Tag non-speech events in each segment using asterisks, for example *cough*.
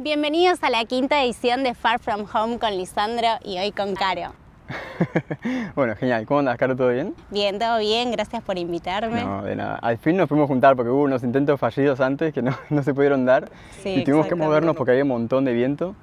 Bienvenidos a la quinta edición de Far From Home con Lisandro y hoy con Caro. *laughs* bueno, genial. ¿Cómo andas, Caro? ¿Todo bien? Bien, todo bien. Gracias por invitarme. No, de nada. Al fin nos fuimos juntar porque hubo unos intentos fallidos antes que no, *laughs* no se pudieron dar. Sí, y tuvimos que movernos porque había un montón de viento.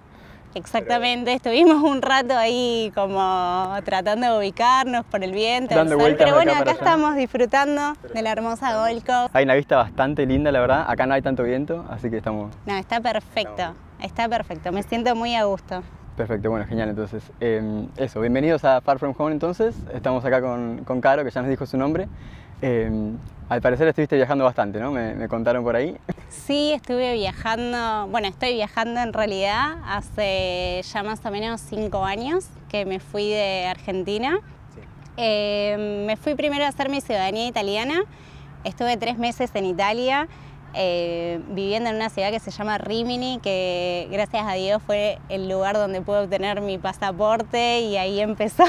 Exactamente, estuvimos un rato ahí como tratando de ubicarnos por el viento, el sol, pero bueno, acá estamos disfrutando de la hermosa Gold Coast. Hay una vista bastante linda, la verdad. Acá no hay tanto viento, así que estamos No, está perfecto, está perfecto, me siento muy a gusto. perfecto. Bueno, genial. Entonces, eh, eso. Bienvenidos a Far From Home. Entonces, estamos acá con, con Caro, que ya nos dijo su nombre. Eh, al parecer estuviste viajando bastante, ¿no? Me, me contaron por ahí. Sí, estuve viajando, bueno, estoy viajando en realidad hace ya más o menos cinco años que me fui de Argentina. Eh, me fui primero a hacer mi ciudadanía italiana, estuve tres meses en Italia, eh, viviendo en una ciudad que se llama Rimini, que gracias a Dios fue el lugar donde pude obtener mi pasaporte y ahí *laughs* empezó,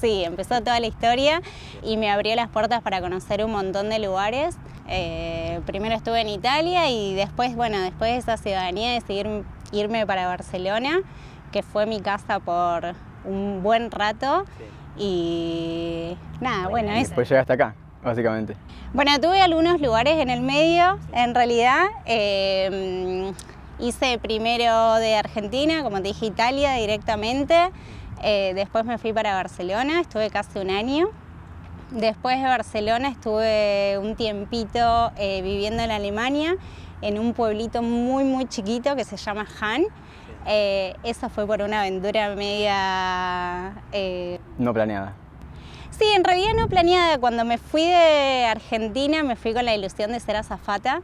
sí, empezó toda la historia y me abrió las puertas para conocer un montón de lugares. Eh, primero estuve en Italia y después, bueno, después de esa ciudadanía decidí ir- irme para Barcelona, que fue mi casa por un buen rato. Y nada, bueno, eso. Pues llegaste acá, básicamente. Bueno, tuve algunos lugares en el medio, en realidad. eh, hice primero de Argentina, como te dije, Italia directamente. Eh, después me fui para Barcelona, estuve casi un año. Después de Barcelona estuve un tiempito eh, viviendo en Alemania, en un pueblito muy, muy chiquito que se llama Han. Eh, eso fue por una aventura media No planeada. Sí, en realidad no planeada. Cuando me fui de Argentina me fui con la ilusión de ser azafata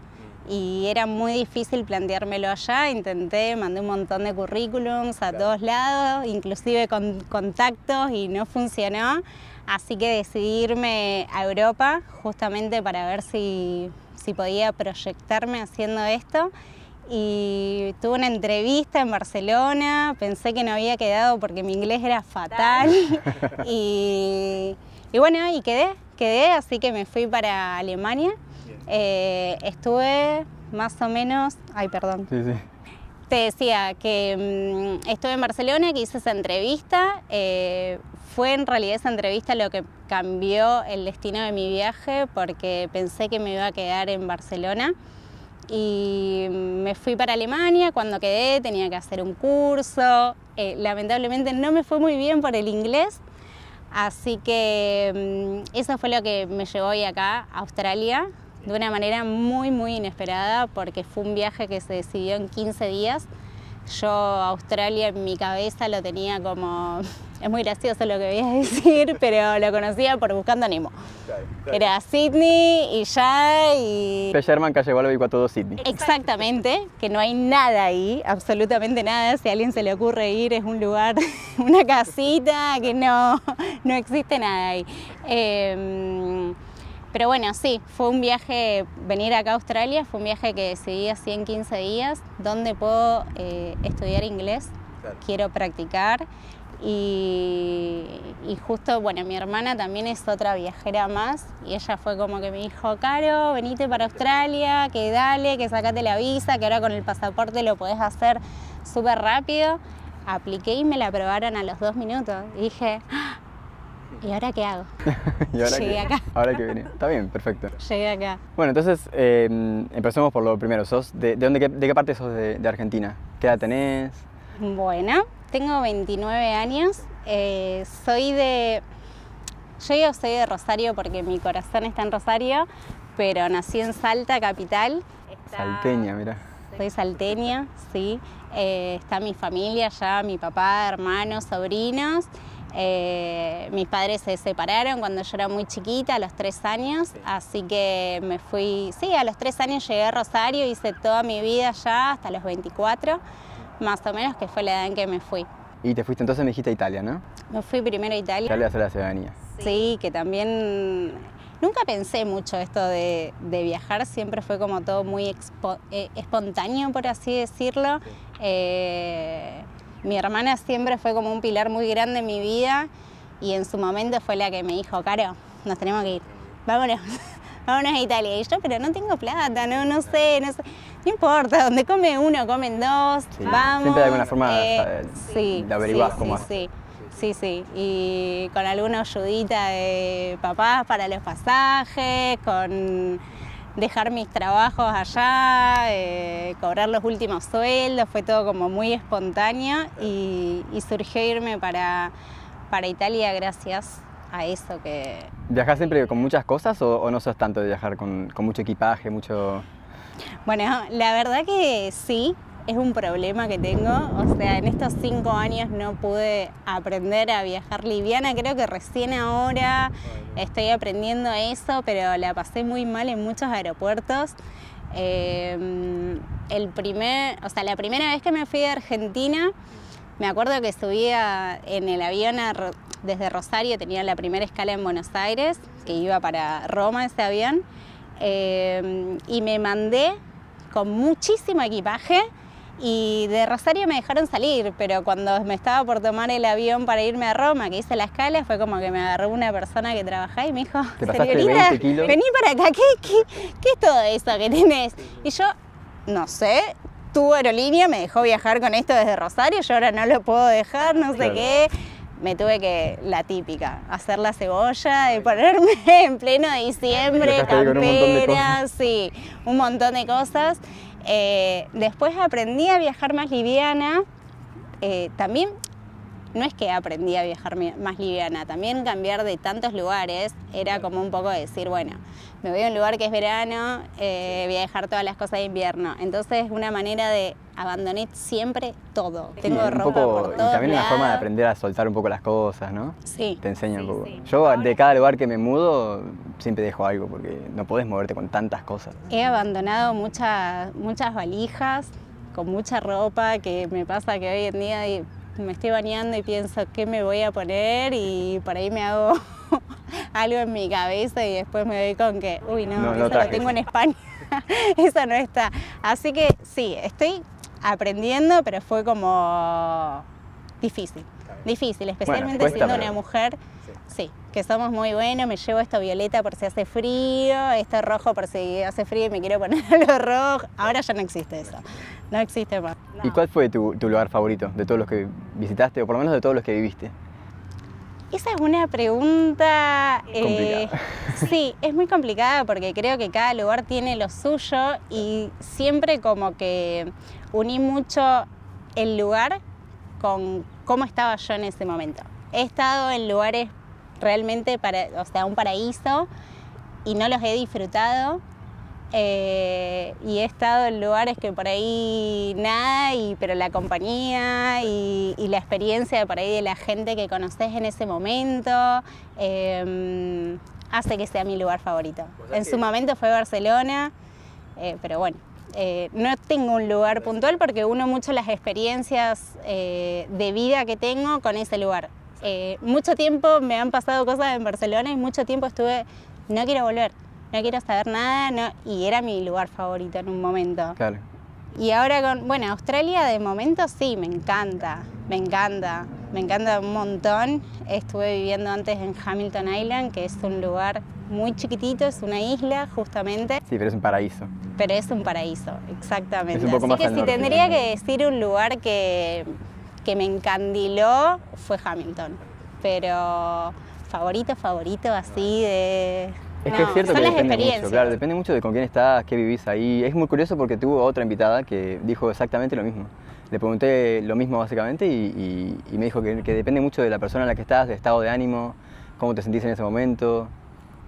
y era muy difícil planteármelo allá. Intenté, mandé un montón de currículums a todos lados, inclusive con contactos y no funcionó. Así que decidí irme a Europa justamente para ver si, si podía proyectarme haciendo esto. Y tuve una entrevista en Barcelona, pensé que no había quedado porque mi inglés era fatal. *laughs* y, y bueno, y quedé, quedé, así que me fui para Alemania. Eh, estuve más o menos, ay perdón, Sí, sí. te decía que mm, estuve en Barcelona, que hice esa entrevista. eh, fue en realidad esa entrevista lo que cambió el destino de mi viaje porque pensé que me iba a quedar en Barcelona. Y me fui para Alemania, cuando quedé tenía que hacer un curso. eh, lamentablemente no me fue muy bien por el inglés, así que mm, eso fue lo que me llevó hoy acá a Australia de una manera muy, muy inesperada porque fue un viaje que se decidió en 15 días. Yo Australia en mi cabeza lo tenía como, *laughs* es muy gracioso lo que voy a decir, *laughs* pero lo conocía por Buscando a Nemo. Era Sydney y ya y... P. Sherman, calle Wallaby 42, Sydney. Exactamente, que no hay nada ahí, absolutamente nada. Si a alguien se le ocurre ir, es un lugar, *laughs* una casita, que no, no existe nada ahí. Eh, pero bueno, sí, fue un viaje, venir acá a Australia, fue un viaje que decidí así en 15 días, donde puedo eh, estudiar inglés, quiero practicar. Y, y justo, bueno, mi hermana también es otra viajera más y ella fue como que me dijo, Caro, venite para Australia, que dale, que sacate la visa, que ahora con el pasaporte lo podés hacer súper rápido. Apliqué y me la aprobaron a los dos minutos. Y dije, "Ah, ¿y ahora qué hago? *laughs* y ahora Llegué acá. ahora que viene. Está bien, perfecto. Llegué acá. Bueno, entonces eh, empecemos por lo primero. ¿Sos de, de dónde, de qué parte sos de, de Argentina? ¿Qué edad tenés? Bueno, tengo 29 años. eh, soy de. Yo digo soy de Rosario porque mi corazón está en Rosario, pero nací en Salta, capital. Está- Salteña, mira. Soy salteña, sí. Eh, está mi familia ya, mi papá, hermanos, sobrinos. Eh, mis padres se separaron cuando yo era muy chiquita, a los tres años, así que me fui, sí, a los tres años llegué a Rosario, hice toda mi vida ya hasta los 24, más o menos, que fue la edad en que me fui. Y te fuiste entonces, me dijiste a Italia, ¿no? Me fui primero a Italia. Italia hacer la ciudadanía. Sí, que también nunca pensé mucho esto de, de viajar, siempre fue como todo muy expo- eh, espontáneo, por así decirlo. Eh, mi hermana siempre fue como un pilar muy grande en mi vida y en su momento fue la que me dijo, Caro, nos tenemos que ir, vámonos, *laughs* vámonos a Italia. Y yo, pero no tengo plata, no, no sé, no sé. No importa, donde come uno, comen dos, vamos. Siempre de alguna forma eh, sí, de averiguar sí, cómo sí, sí, sí, y con alguna ayudita de papás para los pasajes, con dejar mis trabajos allá, eh, cobrar los últimos sueldos, fue todo como muy espontáneo y, surgió irme para, para Italia gracias a eso que... ¿Viajas siempre con muchas cosas o, no sos tanto de viajar con, con mucho equipaje, mucho...? Bueno, la verdad que sí, es un problema que tengo. O sea, en estos cinco años no pude aprender a viajar liviana. Creo que recién ahora estoy aprendiendo eso, pero la pasé muy mal en muchos aeropuertos. Eh, el primer, o sea, la primera vez que me fui de Argentina, me acuerdo que subía en el avión desde Rosario, tenía la primera escala en Buenos Aires, que iba para Roma ese avión, eh, y me mandé con muchísimo equipaje y de Rosario me dejaron salir, pero cuando me estaba por tomar el avión para irme a Roma, que hice la escala, fue como que me agarró una persona que trabajaba y me dijo, señorita, vení para acá, ¿Qué, ¿Qué, es todo eso que tenés? Y yo, no sé, tu aerolínea me dejó viajar con esto desde Rosario, yo ahora no lo puedo dejar, no sé qué. Me tuve que, la típica, hacer la cebolla y ponerme *laughs* en pleno diciembre, campera, sí, un montón de cosas. Eh, después aprendí a viajar más liviana. Eh, también no es que aprendí a viajar más liviana, también cambiar de tantos lugares era como un poco decir, bueno, me voy a un lugar que es verano, eh, voy a dejar todas las cosas de invierno. Entonces, una manera de abandonar siempre todo. Tengo ropa por Y también una forma de aprender a soltar un poco las cosas, ¿no? Sí. Te enseña un poco. Yo de cada lugar que me mudo siempre dejo algo porque no podés moverte con tantas cosas. He abandonado muchas, muchas valijas con mucha ropa que me pasa que hoy en día me estoy bañando y pienso qué me voy a poner y por ahí me hago *laughs* algo en mi cabeza y después me doy con que, uy, no, eso lo tengo en España, *laughs* eso no está. Así que sí, estoy aprendiendo, pero fue como difícil, difícil, especialmente siendo una mujer. Sí, que somos muy buenos, me llevo esto violeta por si hace frío, esto rojo por si hace frío y me quiero poner *laughs* lo rojo. Ahora ya no existe eso, no existe más. ¿Y cuál fue tu, lugar favorito de todos los que visitaste, o por lo menos de todos los que viviste? Esa es una pregunta... Eh, *laughs* sí, es muy complicada porque creo que cada lugar tiene lo suyo y siempre como que uní mucho el lugar con cómo estaba yo en ese momento. He estado en lugares realmente para, o sea, un paraíso y no los he disfrutado. Eh, y he estado en lugares que por ahí nada, y, pero la compañía y, la experiencia por ahí de la gente que conoces en ese momento em, hace que sea mi lugar favorito. En su momento fue Barcelona, eh, pero bueno, eh, no tengo un lugar puntual porque uno mucho las experiencias de vida que tengo con ese lugar. Eh, mucho tiempo me han pasado cosas en Barcelona y mucho tiempo estuve, no quiero volver, no quiero saber nada, y era mi lugar favorito en un momento. Claro. Y ahora con, bueno, Australia de momento sí, me encanta, me encanta, me encanta un montón. Estuve viviendo antes en Hamilton Island, que es un lugar muy chiquitito, es una isla justamente. Sí, pero es un paraíso. Pero es un paraíso, exactamente. Así que si tendría que decir un lugar que que me encandiló fue Hamilton. Pero favorito, favorito, así de... Es que es cierto que depende mucho, claro, depende mucho de con quién estás, qué vivís ahí. Es muy curioso porque tuvo otra invitada que dijo exactamente lo mismo. Le pregunté lo mismo básicamente y, me dijo que, depende mucho de la persona en la que estás, de estado de ánimo, cómo te sentís en ese momento.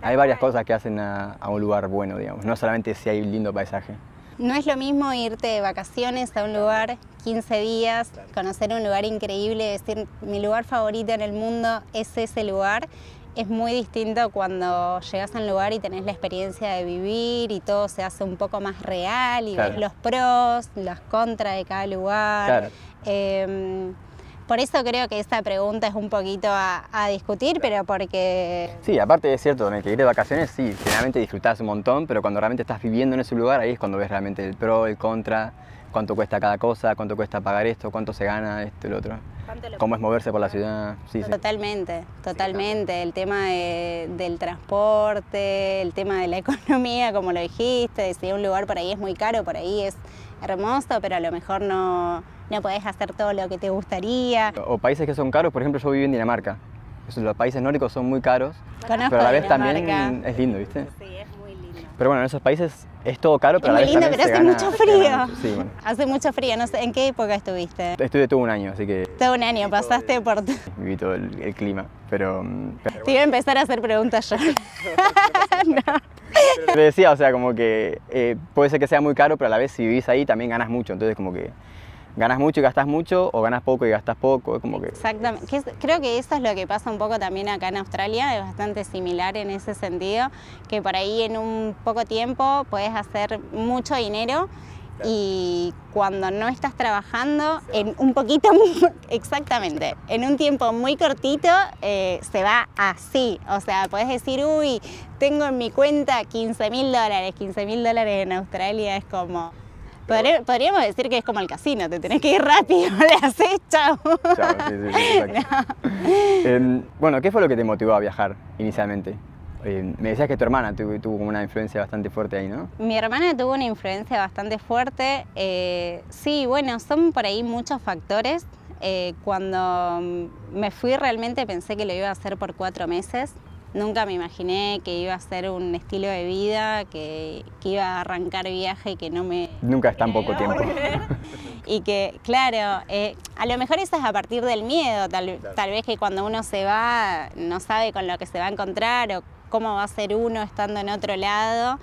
Hay varias cosas que hacen a, a un lugar bueno, digamos, no solamente si hay un lindo paisaje. No es lo mismo irte de vacaciones a un lugar 15 días, conocer un lugar increíble, decir mi lugar favorito en el mundo es ese lugar. Es muy distinto cuando llegas a un lugar y tenés la experiencia de vivir y todo se hace un poco más real y ves los pros, las contras de cada lugar. Em, por eso creo que esta pregunta es un poquito a, discutir, pero porque... Sí, aparte es cierto, en el que ir de vacaciones sí, generalmente disfrutás un montón, pero cuando realmente estás viviendo en ese lugar, ahí es cuando ves realmente el pro, el contra, cuánto cuesta cada cosa, cuánto cuesta pagar esto, cuánto se gana esto y lo otro. Cómo es moverse por la ciudad. Sí, totalmente, totalmente. El tema del transporte, el tema de la *laughs* economía, como lo dijiste, si un lugar por ahí es muy caro, por ahí es hermoso, pero a lo mejor no, no podés hacer todo lo que te gustaría. O países que son caros, por ejemplo, yo vivo en Dinamarca. Los países nórdicos son muy caros, pero a la vez también es lindo, ¿viste? Sí, es muy lindo. Pero bueno, en esos países es todo caro, pero a la vez lindo, pero hace mucho frío. Sí, bueno. Hace mucho frío, no sé, ¿en qué época estuviste? Estuve todo un año, así que... Todo un año, pasaste por... Viví todo el, clima, pero... Te iba a empezar a hacer preguntas yo. *laughs* *laughs* no. *laughs* Te decía, o sea, como que eh, puede ser que sea muy caro, pero a la vez si vivís ahí también ganas mucho, entonces como que ganas mucho y gastas mucho o ganas poco y gastas poco, como que... Exactamente, creo que eso es lo que pasa un poco también acá en Australia, es bastante similar en ese sentido, que por ahí en un poco tiempo puedes hacer mucho dinero y cuando no estás trabajando, en un poquito, *laughs* exactamente, en un tiempo muy cortito, eh, se va así. O sea, puedes decir, uy, tengo en mi cuenta 15 mil dólares, 15 mil dólares en Australia es como podríamos decir que es como el casino, te tenés que ir rápido, *laughs* le haces chao. *laughs* Em, bueno, ¿qué fue lo que te motivó a viajar inicialmente? Em, me decías que tu hermana tuvo, una influencia bastante fuerte ahí, ¿no? Mi hermana tuvo una influencia bastante fuerte. Eh, sí, bueno, son por ahí muchos factores. Eh, cuando me fui realmente pensé que lo iba a hacer por cuatro meses. Nunca me imaginé que iba a ser un estilo de vida, que, iba a arrancar viaje y que no me... Nunca es tan poco tiempo. *laughs* y que, claro, eh, a lo mejor eso es a partir del miedo, tal, tal vez que cuando uno se va no sabe con lo que se va a encontrar o cómo va a ser uno estando en otro lado.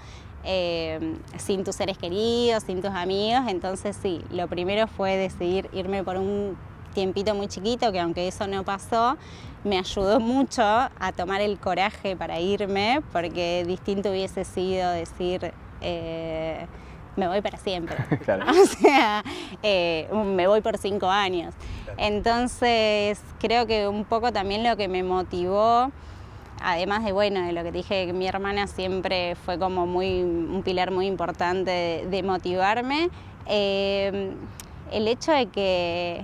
Eh, sin tus seres queridos, sin tus amigos, entonces sí, lo primero fue decidir irme por un tiempito muy chiquito, que aunque eso no pasó, me ayudó *laughs* mucho a tomar el coraje para irme, porque distinto hubiese sido decir, eh, me voy para siempre. *laughs* *laughs* O sea, eh, me voy por cinco años. Entonces, creo que un poco también lo que me motivó, además de, bueno, de lo que dije, que mi hermana siempre fue como muy, un pilar muy importante de, motivarme, eh, el hecho de que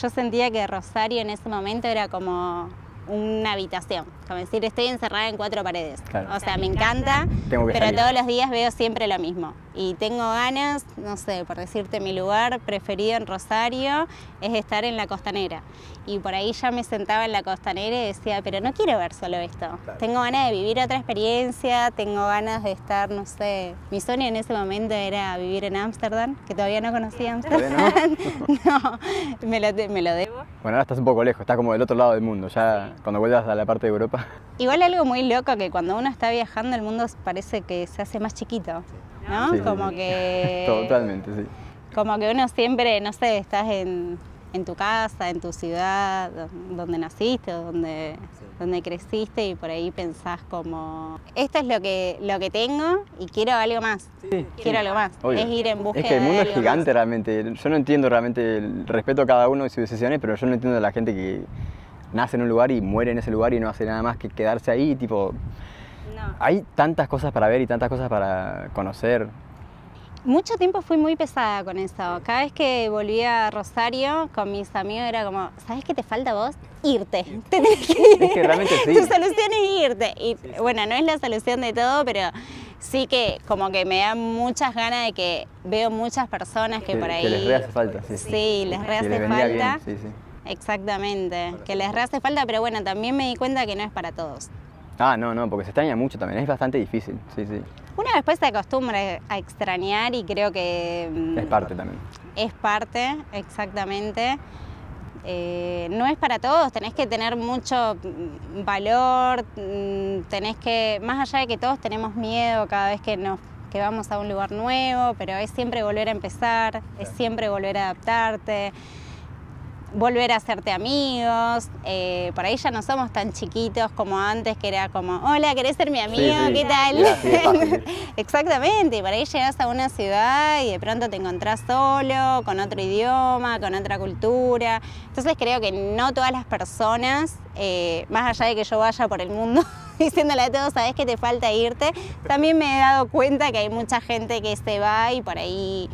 yo sentía que Rosario en ese momento era como una habitación, como decir, estoy encerrada en cuatro paredes. O sea, me encanta, pero todos los días veo siempre lo mismo. Y tengo ganas, no sé, por decirte, mi lugar preferido en Rosario es estar en la costanera. Y por ahí ya me sentaba en la costanera y decía, pero no quiero ver solo esto. Tengo ganas de vivir otra experiencia, tengo ganas de estar, no sé, mi sueño en ese momento era vivir en Ámsterdam, que todavía no conocía Ámsterdam. *laughs* no, me lo, me lo debo. Bueno, ahora estás un poco lejos, estás como del otro lado del mundo, ya cuando vuelvas a la parte de Europa. *laughs* Igual algo muy loco que cuando uno está viajando el mundo parece que se hace más chiquito, ¿no? como que... *laughs* Totalmente, sí. Como que uno siempre, no sé, estás en, tu casa, en tu ciudad, donde naciste, donde, donde creciste y por ahí pensás como, esto es lo que, lo que tengo y quiero algo más. quiero algo más. Es ir en búsqueda Es que el mundo es gigante realmente. Yo no entiendo realmente, el respeto a cada uno y sus decisiones, pero yo no entiendo a la gente que nace en un lugar y muere en ese lugar y no hace nada más que quedarse ahí, tipo... Hay tantas cosas para ver y tantas cosas para conocer. Mucho tiempo fui muy pesada con eso. Cada vez que volvía a Rosario con mis amigos era como, ¿sabes qué te falta vos? Irte. *laughs* Te tenés que ir. Es que realmente sí. *laughs* Tu solución es irte. Y bueno, no es la solución de todo, pero sí que como que me da muchas ganas de que veo muchas personas que, por ahí... Que les re hace falta, sí. Sí, les re hace falta. sí, sí. Exactamente, que les hace falta, pero bueno, también me di cuenta que no es para todos. Ah, no, no, porque se extraña mucho también, es bastante difícil, sí, sí. Uno después se acostumbra a extrañar y creo que... Mm, es parte también. Es parte, exactamente. Eh, no es para todos, tenés que tener mucho mm, valor, mm, tenés que, más allá de que todos tenemos miedo cada vez que nos que vamos a un lugar nuevo, pero es siempre volver a empezar, es siempre volver a adaptarte volver a hacerte amigos. Eh, por ahí ya no somos tan chiquitos como antes, que era como, hola, ¿querés ser mi amigo? ¿Qué tal? *laughs* Exactamente, y por ahí llegas a una ciudad y de pronto te encontrás solo, con otro idioma, con otra cultura. Entonces creo que no todas las personas, eh, más allá de que yo vaya por el mundo *laughs* diciéndole a todos, sabes que te falta irte, también me he dado cuenta que hay mucha gente que se va y por ahí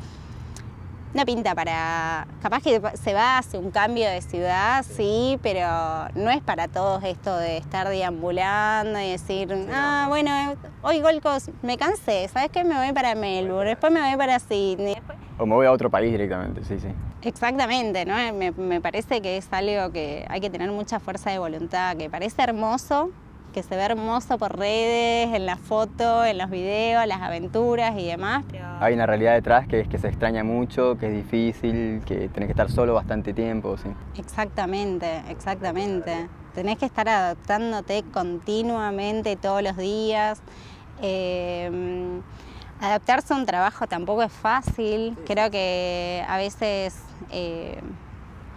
no pinta para. Capaz que se va, hace un cambio de ciudad, sí, pero no es para todos esto de estar deambulando y decir, ah, bueno, hoy Golcos me cansé, ¿sabes qué? Me voy para Melbourne, después me voy para Sydney. O me voy a otro país directamente, sí, sí. Exactamente, ¿no? Me, me parece que es algo que hay que tener mucha fuerza de voluntad, que parece hermoso, que se ve hermoso por redes, en la foto, en los videos, las aventuras y demás. Hay una realidad detrás que es que se extraña mucho, que es difícil, que tenés que estar solo bastante tiempo, sí. Exactamente, exactamente. Tenés que estar adaptándote continuamente todos los días. Eh, adaptarse a un trabajo tampoco es fácil. Creo que a veces... Eh,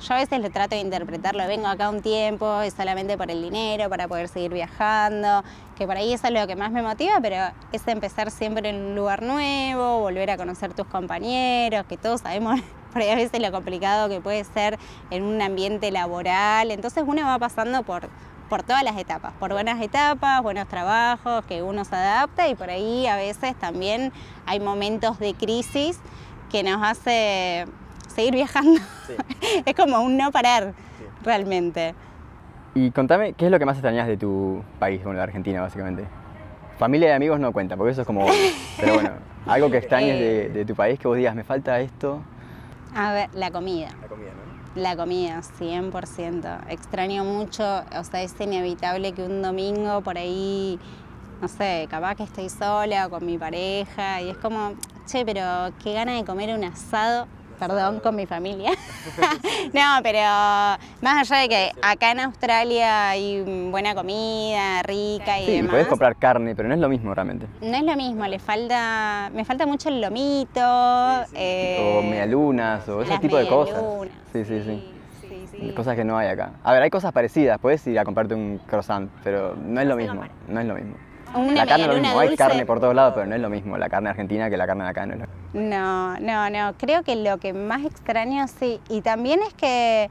yo a veces lo trato de interpretarlo, vengo acá un tiempo, es solamente por el dinero, para poder seguir viajando, que por ahí eso es lo que más me motiva, pero es empezar siempre en un lugar nuevo, volver a conocer tus compañeros, que todos sabemos *laughs* por ahí a veces lo complicado que puede ser en un ambiente laboral, entonces uno va pasando por, por todas las etapas, por buenas etapas, buenos trabajos, que uno se adapta y por ahí a veces también hay momentos de crisis que nos hace seguir viajando. *laughs* es como un no parar, realmente. Y contame, ¿qué es lo que más extrañas de tu país, bueno, de Argentina, básicamente? Familia y amigos no cuenta, porque eso es como... pero bueno, *laughs* algo que extrañes de, de, tu país, que vos digas, me falta esto. A ver, la comida. La comida, ¿no? La comida, 100%. Extraño mucho, o sea, es inevitable que un domingo por ahí, no sé, capaz que estoy sola o con mi pareja y es como, che, pero qué gana de comer un asado perdón, con mi familia. *laughs* no, pero más allá de que acá en Australia hay buena comida, rica y sí, puedes comprar carne, pero no es lo mismo realmente. No es lo mismo, le falta, me falta mucho el lomito. Eh, o medialunas, o ese tipo de cosas. Sí, sí, sí. Cosas que no hay acá. A ver, hay cosas parecidas, puedes ir a comprarte un croissant, pero no es lo mismo, no es lo mismo la carne es lo mismo, hay carne por todos lados, pero no es lo mismo la carne argentina que la carne de acá. No, no, no, no, creo que lo que más extraño sí, y también es que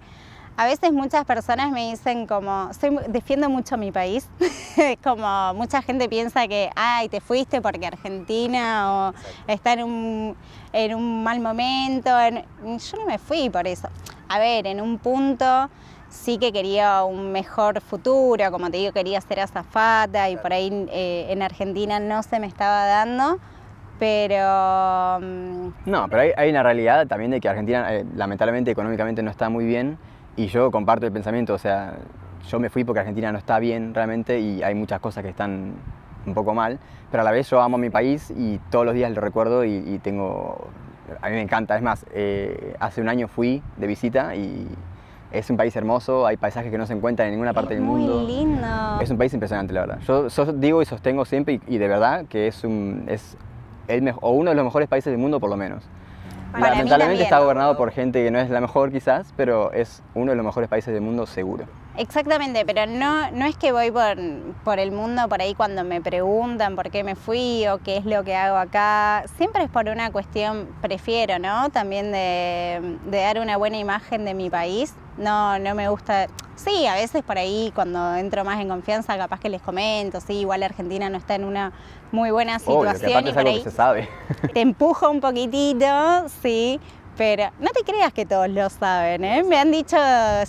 a veces muchas personas me dicen como, soy, defiendo mucho mi país, *laughs* como mucha gente piensa que, ay, te fuiste porque Argentina o está en un, en un mal momento, yo no me fui por eso. A ver, en un punto sí que quería un mejor futuro, como te digo, quería ser azafata y por ahí eh, en Argentina no se me estaba dando, pero... Mm, no, pero hay, una realidad también de que Argentina eh, lamentablemente económicamente no está muy bien y yo comparto el pensamiento, o sea, yo me fui porque Argentina no está bien realmente y hay muchas cosas que están un poco mal, pero a la vez yo amo mi país y todos los días lo recuerdo y, tengo... A mí me encanta, es más, eh, hace un año fui de visita y es un país hermoso, hay paisajes que no se encuentran en ninguna parte del mundo. Muy lindo. Es un país impresionante, la verdad. Yo, digo y sostengo siempre, y, de verdad, que es, un, es el o uno de los mejores países del mundo, por lo menos. Lamentablemente está gobernado por gente que no es la mejor quizás, pero es uno de los mejores países del mundo seguro. Exactamente, pero no, no es que voy por, por, el mundo por ahí cuando me preguntan por qué me fui o qué es lo que hago acá. Siempre es por una cuestión, prefiero, ¿no? También de, de dar una buena imagen de mi país. No, no me gusta. Sí, a veces por ahí cuando entro más en confianza, capaz que les comento, sí, igual Argentina no está en una muy buena situación y por ahí se sabe. te empujo un poquitito, sí, pero no te creas que todos lo saben, ¿eh? Me han dicho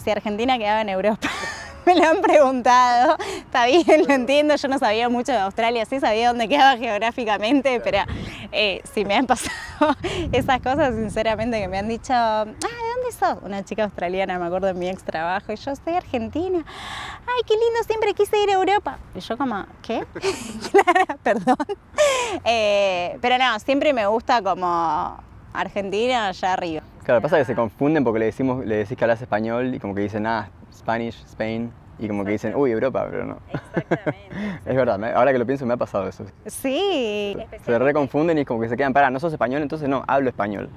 si Argentina quedaba en Europa. *laughs* Me lo han preguntado, está bien, lo entiendo, yo no sabía mucho de Australia, sí sabía dónde quedaba geográficamente, pero eh, si me han *laughs* pasado esas cosas, sinceramente, que me han dicho, ah, ¿de dónde sos? Una chica australiana, me acuerdo en mi ex trabajo, y yo soy argentina, ay, qué lindo, siempre quise ir a Europa. Y yo como, ¿qué? *laughs* claro, perdón. Eh, pero no, siempre me gusta como Argentina allá arriba. Claro, pasa que se confunden porque le, decimos, le decís que hablas español y como que dicen, ah, Spanish, Spain, y como que dicen, uy, Europa, pero no. Exactamente. *laughs* es verdad, ahora que lo pienso me ha pasado eso. Sí. Se reconfunden y como que se quedan, para, no sos español, entonces no, hablo español.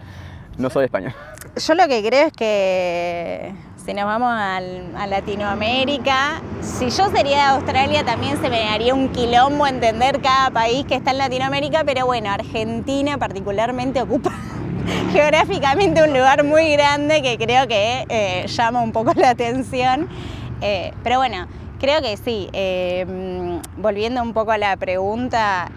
No soy español. Yo lo que creo es que si nos vamos a Latinoamérica, si yo sería de Australia también se me haría un quilombo entender cada país que está en Latinoamérica, pero bueno, Argentina particularmente ocupa *laughs* geográficamente un lugar muy grande que creo que eh, llama un poco la atención. Eh, pero bueno, creo que sí. Eh, volviendo un poco a la pregunta,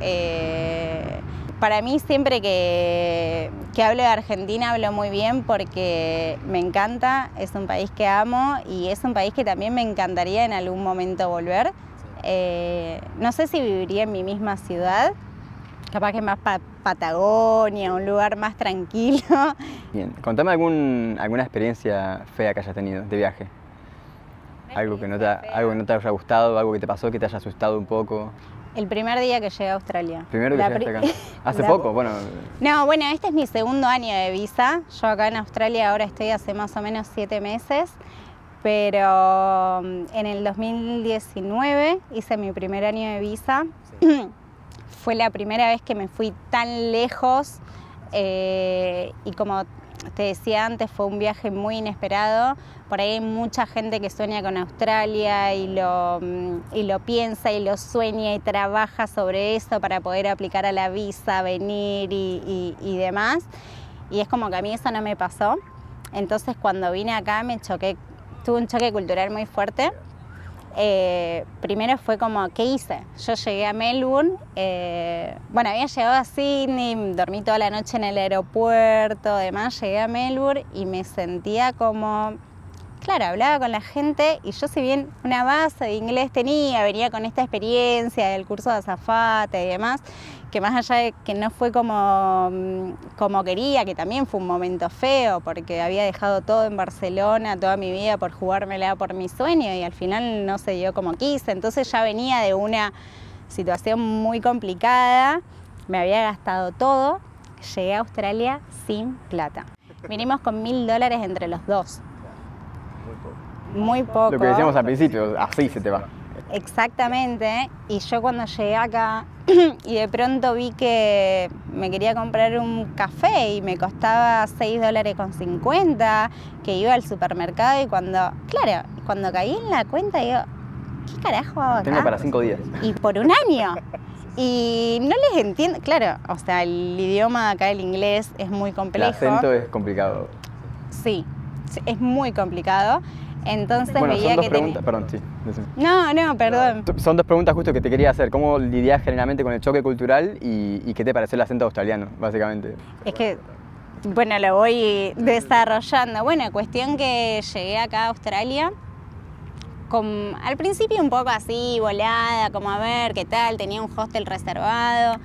para mí siempre que, que, hablo de Argentina hablo muy bien porque me encanta, es un país que amo y es un país que también me encantaría en algún momento volver. No sé si viviría en mi misma ciudad, capaz que más Patagonia, un lugar más tranquilo. *laughs* Bien, contame algún, alguna experiencia fea que hayas tenido de viaje. Algo que, no te, algo que no te haya gustado, algo que te pasó que te haya asustado un poco. El primer día que llegué a Australia. ¿Primero que llegaste acá? *laughs* ¿Hace poco? Bueno. No, bueno, este es mi segundo año de visa. Yo acá en Australia ahora estoy hace más o menos siete meses pero mm, en el 2019 hice mi primer año de visa. *clears throat* Fue la primera vez que me fui tan lejos eh, y como te decía antes, fue un viaje muy inesperado. Por ahí hay mucha gente que sueña con Australia y lo, mm, y lo piensa y lo sueña y trabaja sobre eso para poder aplicar a la visa, venir y, y demás. Y es como que a mí eso no me pasó. Entonces cuando vine acá me choqué tuve un choque cultural muy fuerte. Eh, primero fue como, ¿qué hice? Yo llegué a Melbourne, eh, bueno, había llegado a Sydney, dormí toda la noche en el aeropuerto, además llegué a Melbourne y me sentía como, claro, hablaba con la gente y yo si bien una base de inglés tenía, venía con esta experiencia del curso de azafate y demás, que más allá de que no fue como, mm, como quería, que también fue un momento feo, porque había dejado todo en Barcelona toda mi vida por jugármela por mi sueño y al final no se dio como quise, entonces ya venía de una situación muy complicada, me había gastado todo, llegué a Australia sin plata. Vinimos con mil dólares entre los dos. Muy poco. Muy poco. Lo que decíamos al principio, así se te va. Exactamente, y yo cuando llegué acá *clears throat* y de pronto vi que me quería comprar un café y me costaba 6 dólares con 50, que iba al supermercado y cuando, claro, cuando caí en la cuenta digo, ¿qué carajo hago acá? Tengo para 5 días. Y por un año. Y no les entiendo, claro, o sea, el idioma acá, el inglés, es muy complejo. El acento es complicado. Sí, es muy complicado. Entonces bueno, veía son dos que preguntas, perdón, sí. No, no, perdón. Son dos preguntas justo que te quería hacer. ¿Cómo lidias generalmente con el choque cultural y, qué te parece el acento australiano, básicamente? Es que, bueno, lo voy desarrollando. Bueno, cuestión que llegué acá a Australia. Con, al principio un poco así, volada, como a ver qué tal, tenía un hostel reservado.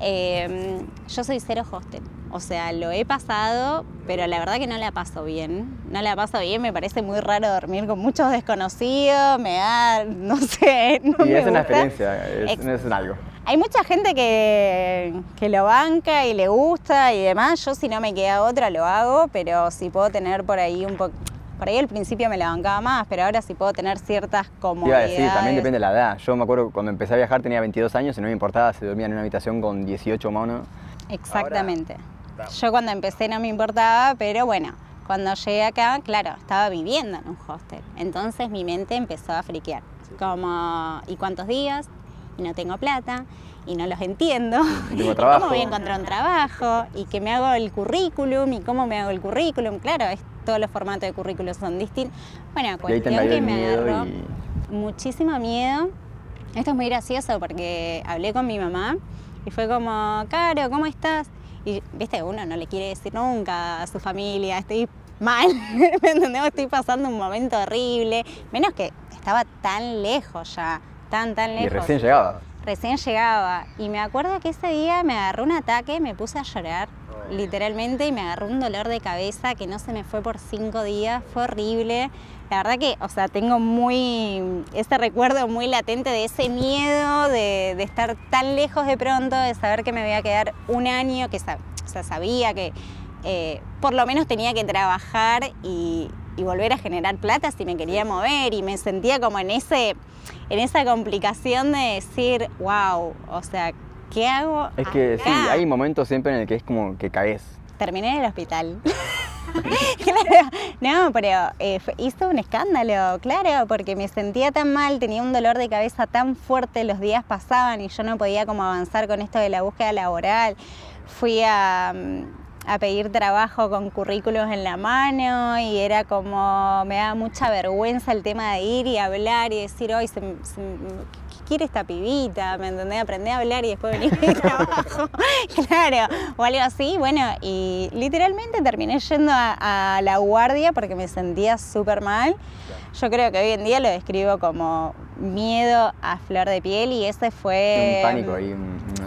Eh, yo soy cero hostel. O sea, lo he pasado, pero la verdad que no la paso bien. No la paso bien, me parece muy raro dormir con muchos desconocidos, me da, *laughs* no sé, no y es una experiencia, es, es algo. Hay mucha gente que, que, lo banca y le gusta y demás. Yo si no me queda otra lo hago, pero si puedo tener por ahí un poco... Por ahí al principio me la bancaba más, pero ahora sí puedo tener ciertas comodidades. Sí, también depende de la edad. Yo me acuerdo cuando empecé a viajar tenía 22 años y no me importaba si dormía en una habitación con 18 monos. Exactamente. Yo cuando empecé no me importaba, pero bueno, cuando llegué acá, claro, estaba viviendo en un hostel. Entonces mi mente empezó a friquear. Como, ¿y cuántos días? Y no tengo plata, y no los entiendo. Tengo *laughs* trabajo. ¿Cómo voy a encontrar un trabajo? ¿Y que me hago el currículum? ¿Y cómo me hago el currículum? Claro, es, todos los formatos de currículum son distintos. Bueno, cuestión que me agarró muchísimo miedo. Esto es muy gracioso porque hablé con mi mamá y fue como, Caro, ¿cómo estás? Y viste, uno no le quiere decir nunca a su familia, estoy mal, *laughs* ¿me entendés? Estoy pasando un momento horrible, menos que estaba tan lejos ya, tan, tan lejos. Y recién llegaba. Recién llegaba. Y me acuerdo que ese día me agarró un ataque, me puse a llorar, literalmente, y me agarró un dolor de cabeza que no se me fue por cinco días, fue horrible. La verdad que, o sea, tengo muy, ese recuerdo muy latente de ese miedo de, estar tan lejos de pronto, de saber que me voy a quedar un año, que o sea, sabía que eh, por lo menos tenía que trabajar y, volver a generar plata si me quería mover y me sentía como en, ese, en esa complicación de decir, wow, o sea, ¿qué hago? Es que sí, hay momentos siempre en el que es como que caes. Terminé en el hospital. *laughs* *laughs* claro, no, pero eh, hizo un escándalo, claro, porque me sentía tan mal, tenía un dolor de cabeza tan fuerte, los días pasaban y yo no podía como avanzar con esto de la búsqueda laboral. Fui a, mm, a pedir trabajo con currículos en la mano y era como, me daba mucha vergüenza el tema de ir y hablar y decir, hoy quiere esta pibita? ¿Me entendés? Aprendí a hablar y después venir al *laughs* trabajo. claro, o algo así. Bueno, y literalmente terminé yendo a, la guardia porque me sentía súper mal. Yo creo que hoy en día lo describo como miedo a flor de piel y ese fue... Un pánico ahí.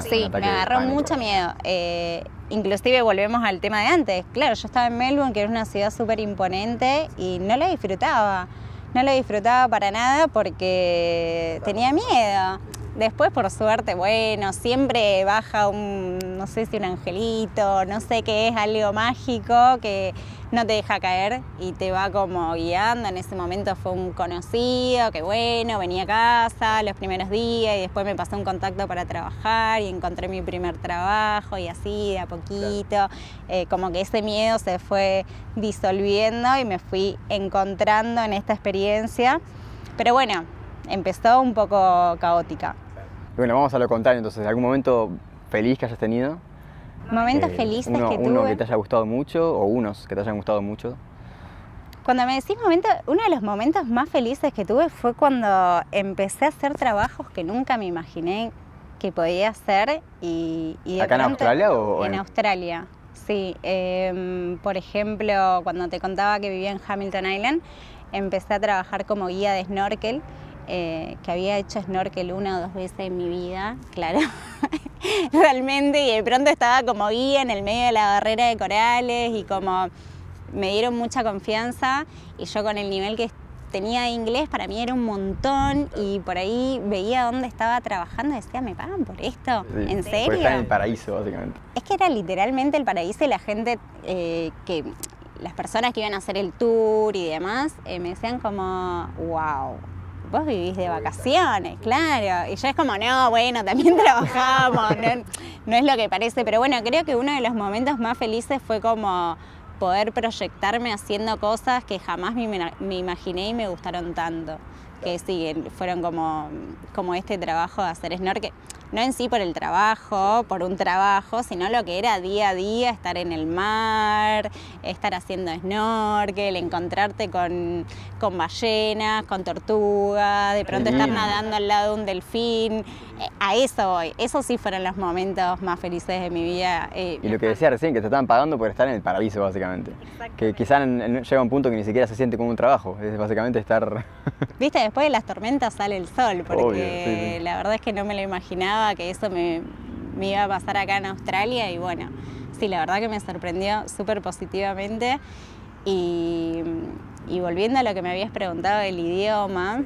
sí, me agarró mucho miedo. Eh, inclusive volvemos al tema de antes. Claro, yo estaba en Melbourne, que era una ciudad súper imponente y no la disfrutaba. No la disfrutaba para nada porque tenía miedo. Después, por suerte, bueno, siempre baja un, no sé si un angelito, no sé qué es, algo mágico que no te deja caer y te va como guiando. En ese momento fue un conocido que, bueno, venía a casa los primeros días y después me pasó un contacto para trabajar y encontré mi primer trabajo y así, de a poquito. Eh, como que ese miedo se fue disolviendo y me fui encontrando en esta experiencia. Pero bueno, empezó un poco caótica. Bueno, vamos a lo contrario, entonces, ¿algún momento feliz que hayas tenido? Momentos eh, felices que tuve. Uno que te haya gustado mucho o unos que te hayan gustado mucho. Cuando me decís momento, uno de los momentos más felices que tuve fue cuando empecé a hacer trabajos que nunca me imaginé que podía hacer y, ¿Acá en Australia o en, Australia? Sí, em, por ejemplo, cuando te contaba que vivía en Hamilton Island, empecé a trabajar como guía de snorkel eh, que había hecho snorkel una o dos veces en mi vida, claro, *laughs* realmente, y de pronto estaba como guía en el medio de la barrera de corales y como me dieron mucha confianza y yo con el nivel que tenía de inglés para mí era un montón y por ahí veía dónde estaba trabajando y decía, ¿me pagan por esto? ¿En serio? Estar en el paraíso, básicamente. Es que era literalmente el paraíso y la gente eh, que las personas que iban a hacer el tour y demás eh, me decían como, wow, vos vivís de vacaciones, claro. Y ya es como, no, bueno, también *laughs* trabajamos, no, es lo que parece. Pero bueno, creo que uno de los momentos más felices fue como poder proyectarme haciendo cosas que jamás me, me imaginé y me gustaron tanto. Que sí, fueron como, como este trabajo de hacer snorkel no en sí por el trabajo, por un trabajo, sino lo que era día a día, estar en el mar, estar haciendo snorkel, encontrarte con, con ballenas, con tortugas, de pronto estar nadando al lado de un delfín. Eh, a eso voy, esos sí fueron los momentos más felices de mi vida. Eh, y lo que decía recién, que te estaban pagando por estar en el paraíso, básicamente. Que quizás llega un punto que ni siquiera se siente como un trabajo, es básicamente estar... Viste, después de las tormentas sale el sol, porque la verdad es que no me lo imaginaba que eso me, iba a pasar acá en Australia y bueno, sí, la verdad que me sorprendió súper positivamente. Y, volviendo a lo que me habías preguntado del idioma,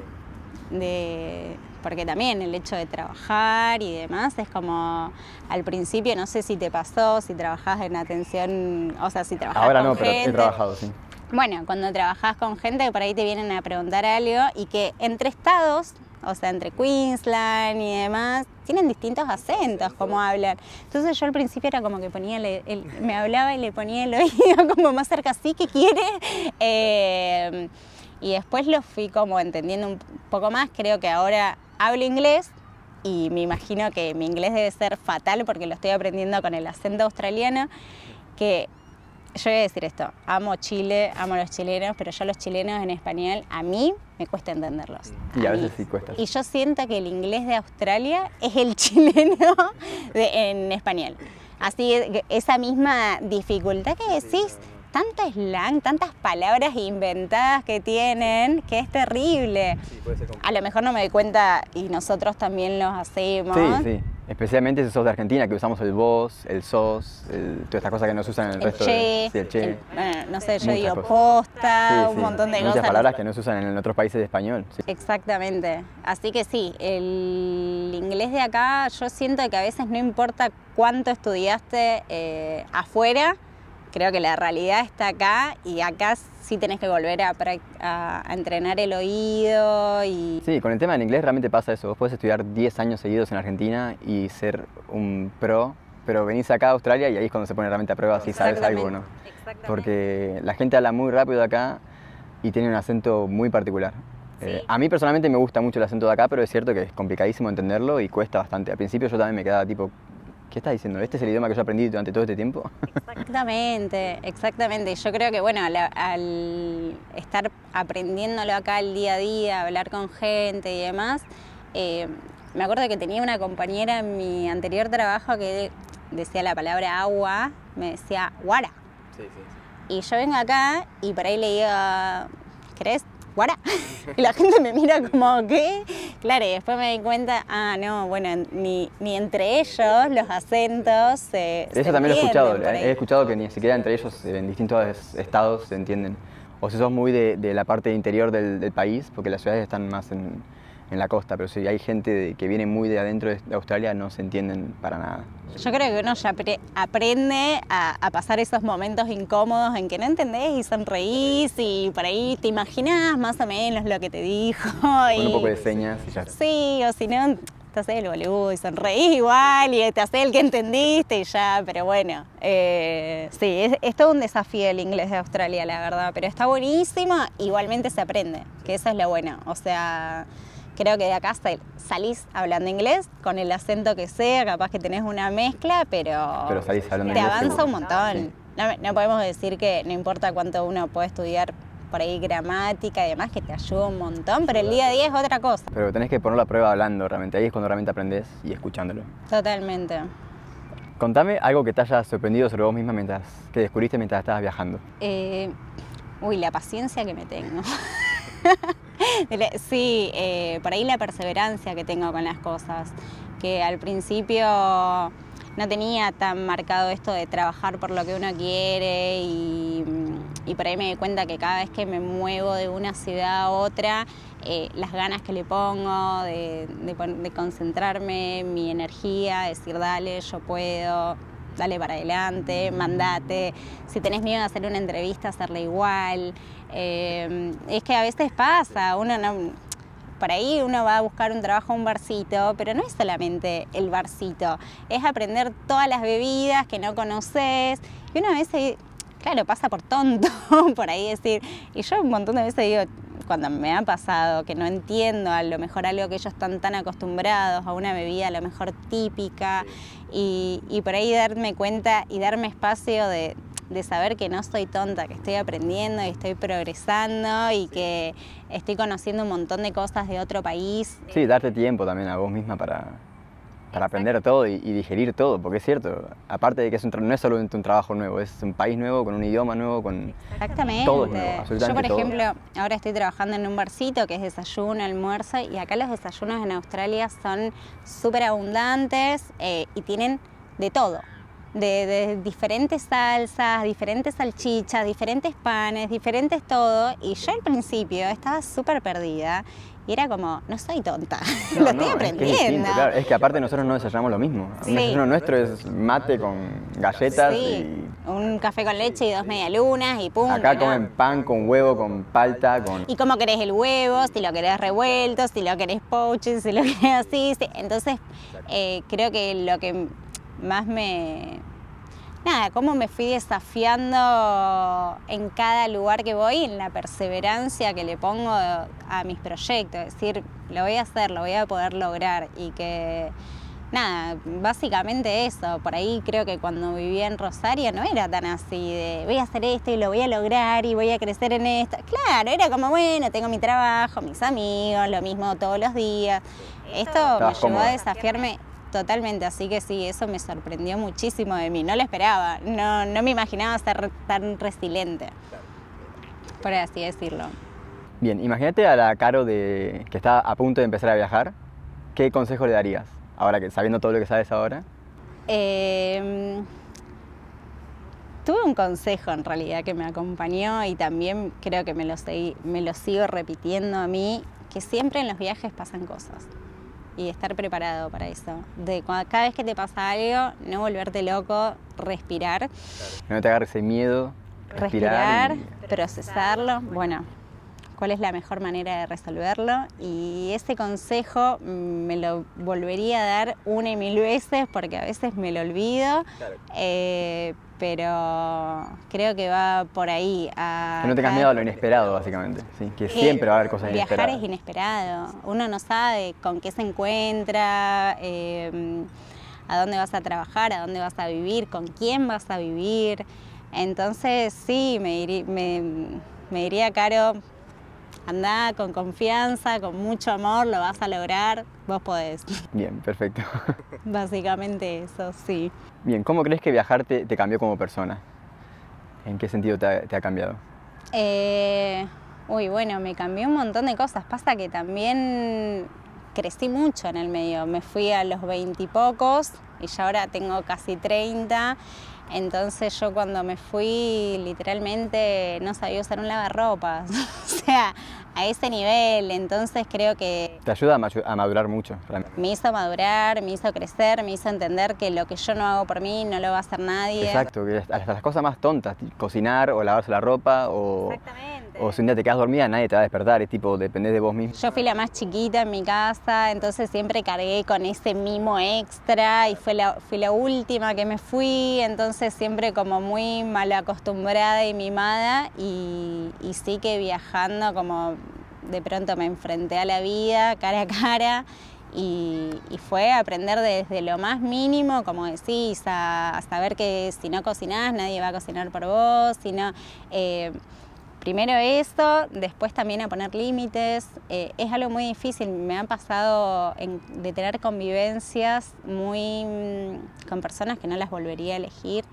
de, porque también el hecho de trabajar y demás es como al principio, no sé si te pasó, si trabajás en atención, o sea, si trabajás Ahora no, pero he trabajado, sí. Bueno, cuando trabajás con gente que por ahí te vienen a preguntar algo y que entre estados o sea, entre Queensland y demás, tienen distintos acentos como hablan. Entonces yo al principio era como que ponía, el, me hablaba y le ponía el *laughs* oído como más cerca, así que quiere. Eh, y después lo fui como entendiendo un poco más, creo que ahora hablo inglés y me imagino que mi inglés debe ser fatal porque lo estoy aprendiendo con el acento australiano, que yo voy a decir esto, amo Chile, amo a los chilenos, pero yo los chilenos en español, a mí me cuesta entenderlos. Y a, veces sí cuesta. Y yo siento que el inglés de Australia es el *laughs* chileno en español. Así, esa misma dificultad que decís, tanto slang, tantas palabras inventadas que tienen, que es terrible. a lo mejor no me doy cuenta y nosotros también los hacemos. Sí, sí. Especialmente si sos de Argentina, que usamos el vos, el sos, todas estas cosas que no se usan en el, resto de... Sí, el che. bueno, no sé, yo digo posta, un montón de cosas. Muchas palabras que no se usan en otros países de español. Exactamente. Así que sí, el inglés de acá, yo siento que a veces no importa cuánto estudiaste eh, afuera, creo que la realidad está acá y acá sí tenés que volver a, entrenar el oído y... Sí, con el tema del inglés realmente pasa eso. Vos podés estudiar 10 años seguidos en Argentina y ser un pro, pero venís acá a Australia y ahí es cuando se pone realmente a prueba si sabes algo o no. Porque la gente habla muy rápido acá y tiene un acento muy particular. Eh, a mí personalmente me gusta mucho el acento de acá, pero es cierto que es complicadísimo entenderlo y cuesta bastante. Al principio yo también me quedaba tipo, ¿Qué estás diciendo? ¿Este es el idioma que yo aprendí durante todo este tiempo? Exactamente, exactamente. Yo creo que, bueno, al, estar aprendiéndolo acá el día a día, hablar con gente y demás, eh, me acuerdo que tenía una compañera en mi anterior trabajo que decía la palabra agua, me decía guara. Sí, sí, Y yo vengo acá y por ahí le digo, ¿querés guara? *laughs* Y la gente me mira como, ¿qué? Claro, y después me di cuenta, ah, no, bueno, ni, ni entre ellos los acentos se. Eso también lo he escuchado, he escuchado que ni siquiera entre ellos en distintos estados se entienden. O si sos muy de, de la parte interior del, del país, porque las ciudades están más en, en la costa, pero si hay gente que viene muy de adentro de Australia no se entienden para nada. Yo creo que uno ya aprende a, pasar esos momentos incómodos en que no entendés y sonreís y por ahí te imaginás más o menos lo que te dijo. Con un poco de señas y ya. Sí, o si no, te haces el boludo y sonreís igual y te haces el que entendiste y ya, pero bueno, eh, sí, es, es, todo un desafío el inglés de Australia, la verdad, pero está buenísimo, igualmente se aprende, que eso es lo bueno, o sea creo que de acá salís hablando inglés, con el acento que sea, capaz que tenés una mezcla, pero, te avanza un montón. No, podemos decir que no importa cuánto uno puede estudiar por ahí gramática y demás, que te ayuda un montón, pero el día a día es otra cosa. Pero tenés que poner la prueba hablando realmente, ahí es cuando realmente aprendes y escuchándolo. Totalmente. Contame algo que te haya sorprendido sobre vos misma mientras que descubriste mientras estabas viajando. Eh, uy, la paciencia que me tengo. *laughs* *laughs* sí, eh, por ahí la perseverancia que tengo con las cosas, que al principio no tenía tan marcado esto de trabajar por lo que uno quiere y, por ahí me di cuenta que cada vez que me muevo de una ciudad a otra, eh, las ganas que le pongo de concentrarme, mi energía, decir dale, yo puedo, dale para adelante, mandate. Si tenés miedo de hacer una entrevista, hacerla igual. Eh, es que a veces pasa, uno no, por ahí uno va a buscar un trabajo a un barcito, pero no es solamente el barcito, es aprender todas las bebidas que no conoces. Y una vez, claro, pasa por tonto, *laughs* por ahí decir, y yo un montón de veces digo, cuando me ha pasado que no entiendo a lo mejor algo que ellos están tan acostumbrados, a una bebida a lo mejor típica, y, por ahí darme cuenta y darme espacio de, saber que no soy tonta, que estoy aprendiendo y estoy progresando y que estoy conociendo un montón de cosas de otro país. Sí, darte tiempo también a vos misma para, para aprender todo y, digerir todo, porque es cierto, aparte de que es un, no es solo un, trabajo nuevo, es un país nuevo, con un idioma nuevo, con Exactamente. todo nuevo, Yo, por ejemplo, ahora estoy trabajando en un barcito que es desayuno, almuerzo, y acá los desayunos en Australia son súper abundantes eh, y tienen de todo. De, de, diferentes salsas, diferentes salchichas, diferentes panes, diferentes todo. Y yo al principio estaba súper perdida y era como, no soy tonta, *laughs* lo estoy aprendiendo. Es que, es que aparte nosotros no desayunamos lo mismo. Un desayuno nuestro es mate con galletas y... Un café con leche y dos medialunas y pum. Acá comen pan con huevo, con palta, con... Y cómo querés el huevo, si lo querés revuelto, si lo querés poached, si lo *laughs* querés así. Entonces, eh, creo que lo que más me, nada, cómo me fui desafiando en cada lugar que voy, en la perseverancia que le pongo a mis proyectos, es decir, lo voy a hacer, lo voy a poder lograr y que, nada, básicamente eso, por ahí creo que cuando vivía en Rosario no era tan así de voy a hacer esto y lo voy a lograr y voy a crecer en esto, claro, era como, bueno, tengo mi trabajo, mis amigos, lo mismo todos los días, esto me llevó a desafiarme Totalmente, así que sí, eso me sorprendió muchísimo de mí, no lo esperaba, no, no me imaginaba ser tan resiliente, por así decirlo. Bien, imagínate a la Caro de, que está a punto de empezar a viajar, ¿qué consejo le darías, ahora que sabiendo todo lo que sabes ahora? Em, tuve un consejo en realidad que me acompañó y también creo que me lo, me lo sigo repitiendo a mí, que siempre en los viajes pasan cosas y estar preparado para eso. De cada vez que te pasa algo, no volverte loco, respirar. No te agarres ese miedo. Respirar, procesarlo. Bueno, cuál es la mejor manera de resolverlo y ese consejo me lo volvería a dar una y mil veces porque a veces me lo olvido, eh, pero creo que va por ahí. A, que no tengas miedo a lo inesperado, básicamente, ¿sí? que siempre va a haber cosas inesperadas. Viajar es inesperado, uno no sabe con qué se encuentra, em, a dónde vas a trabajar, a dónde vas a vivir, con quién vas a vivir. Entonces sí, me, me, me diría, Caro, Andá con confianza, con mucho amor, lo vas a lograr, vos podés. Bien, perfecto. *laughs* Básicamente eso, sí. Bien, ¿cómo crees que viajar te, cambió como persona? ¿En qué sentido te ha, cambiado? Eh, uy, bueno, me cambió un montón de cosas. Pasa que también crecí mucho en el medio. Me fui a los veintipocos y, y ya ahora tengo casi 30 entonces yo cuando me fui literalmente no sabía usar un lavarropas, *laughs* o sea, a ese nivel, entonces creo que... Te ayuda a madurar mucho. Realmente. Me hizo madurar, me hizo crecer, me hizo entender que lo que yo no hago por mí no lo va a hacer nadie. Exacto, que hasta las cosas más tontas, cocinar o lavarse la ropa o... Exactamente o si un día te quedas dormida, nadie te va a despertar, es tipo, depende de vos mismo. Yo fui la más chiquita en mi casa, entonces siempre cargué con ese mimo extra y fue la, fui la última que me fui, entonces siempre como muy mal acostumbrada y mimada y, y sí que viajando como de pronto me enfrenté a la vida cara a cara y, fue aprender desde lo más mínimo, como decís, a, saber que si no cocinás nadie va a cocinar por vos, sino... Eh, primero eso, después también a poner límites. Eh, es algo muy difícil, me ha pasado de tener convivencias muy mm, con personas que no las volvería a elegir.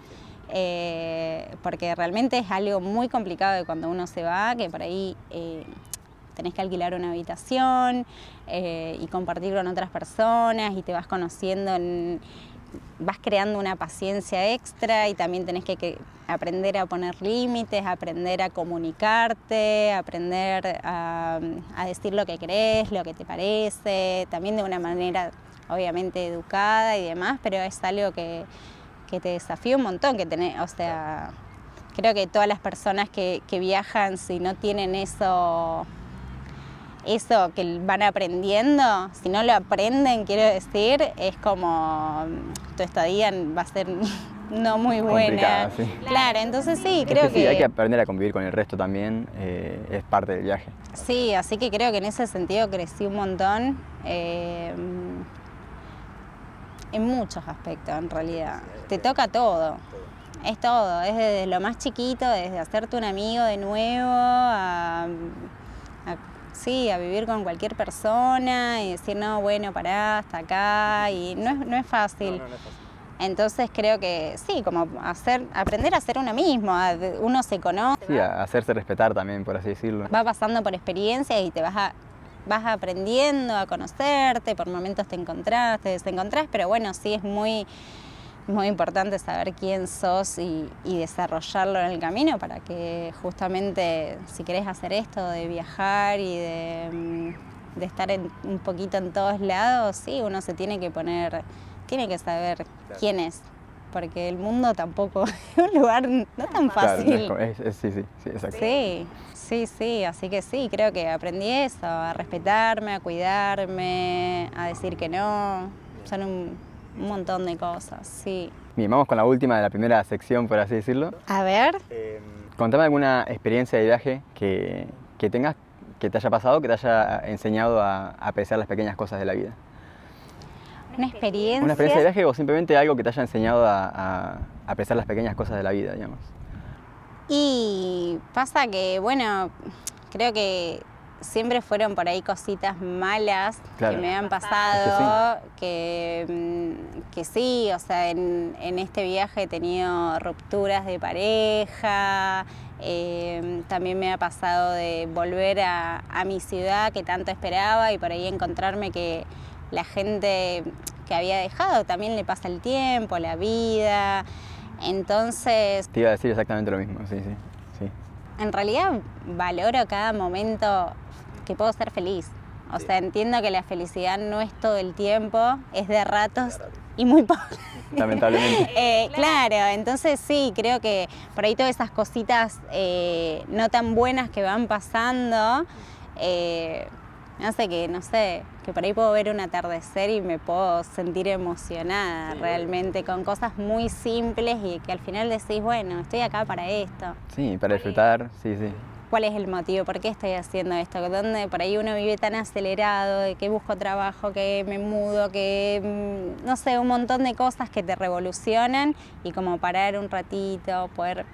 Eh, porque realmente es algo muy complicado de cuando uno se va, que por ahí tenés que alquilar una habitación y compartir con otras personas y te vas conociendo en, vas creando una paciencia extra y también tenés que, aprender a poner límites, aprender a comunicarte, aprender a, decir lo que crees, lo que te parece, también de una manera obviamente educada y demás, pero es algo que, te desafía un montón, que tenés, o sea, creo que todas las personas que, que viajan, si no tienen eso eso que van aprendiendo, si no lo aprenden, quiero decir, es como mm, tu estadía va a ser *laughs* no muy buena. Claro, entonces sí, creo que, sí, hay que aprender a convivir con el resto también, eh, es parte del viaje. Sí, así que creo que en ese sentido crecí un montón. Eh, en muchos aspectos, en realidad. Te toca todo. Es todo, es desde lo más chiquito, desde hacerte un amigo de nuevo, a sí, a vivir con cualquier persona y decir, no, bueno, pará, hasta acá, y no es, no es fácil. Entonces creo que sí, como hacer, aprender a ser uno mismo, uno se conoce. Sí, a hacerse respetar también, por así decirlo. Va pasando por experiencias y te vas a, vas aprendiendo a conocerte, por momentos te encontrás, te desencontrás, pero bueno, sí es muy muy importante saber quién sos y, desarrollarlo en el camino para que justamente si querés hacer esto de viajar y de, mm, estar un poquito en todos lados, sí, uno se tiene que poner, tiene que saber quién es, porque el mundo tampoco *laughs* es un lugar no tan fácil. sí, sí, sí, exacto. Sí, sí, sí, así que sí, creo que aprendí eso, a respetarme, a cuidarme, a decir que no. Son un, un montón de cosas, sí. Bien, vamos con la última de la primera sección, por así decirlo. A ver. Eh, contame alguna experiencia de viaje que, que, tengas, que te haya pasado, que te haya enseñado a, apreciar las pequeñas cosas de la vida. Una experiencia. Una experiencia de viaje o simplemente algo que te haya enseñado a, a apreciar las pequeñas cosas de la vida, digamos. Y pasa que, bueno, creo que siempre fueron por ahí cositas malas que me han pasado, mm, que, sí. o sea, en, este viaje he tenido rupturas de pareja, em, también me ha pasado de volver a, mi ciudad que tanto esperaba y por ahí encontrarme que la gente que había dejado también le pasa el tiempo, la vida. Entonces... Te iba a decir exactamente lo mismo, sí, sí. En realidad valoro cada momento que puedo ser feliz. O sea, entiendo que la felicidad no es todo el tiempo, es de ratos y muy poco. *laughs* Lamentablemente. Eh, claro, entonces sí, creo que por ahí todas esas cositas eh, no tan buenas que van pasando, eh, hace que, no sé, que por ahí puedo ver un atardecer y me puedo sentir emocionada realmente con cosas muy simples y que al final decís, bueno, estoy acá para esto. Sí, para disfrutar, sí, sí. Cuál es el motivo, por qué estoy haciendo esto, dónde por ahí uno vive tan acelerado, de que busco trabajo, que me mudo, que mm, no sé, un montón de cosas que te revolucionan y como parar un ratito, poder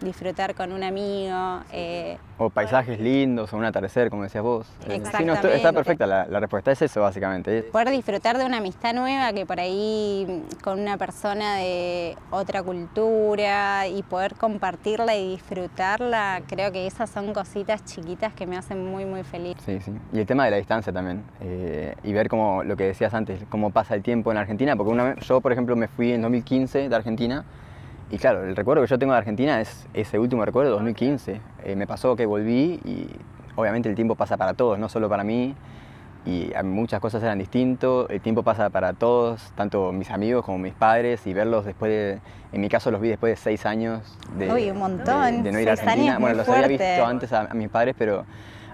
disfrutar con un amigo. Eh, o paisajes lindos, o un atardecer, como decías vos. Exactamente. Sí, está perfecta, la, respuesta es eso básicamente. Poder disfrutar de una amistad nueva que por ahí con una persona de otra cultura y poder compartirla y disfrutarla, creo que esas son cositas chiquitas que me hacen muy, muy feliz. Sí, sí. Y el tema de la distancia también. Eh, y ver cómo, lo que decías antes, cómo pasa el tiempo en Argentina, porque una yo, por ejemplo, me fui en 2015 de Argentina y claro, el recuerdo que yo tengo de Argentina es ese último recuerdo de 2015. Eh, me pasó que volví y obviamente el tiempo pasa para todos, no solo para mí. Y muchas cosas eran distintos, el tiempo pasa para todos, tanto mis amigos como mis padres, y verlos después de, en mi caso los vi después de seis años de, Uy, un montón. de, no ir a Argentina. Bueno, los había visto antes a, mis padres, pero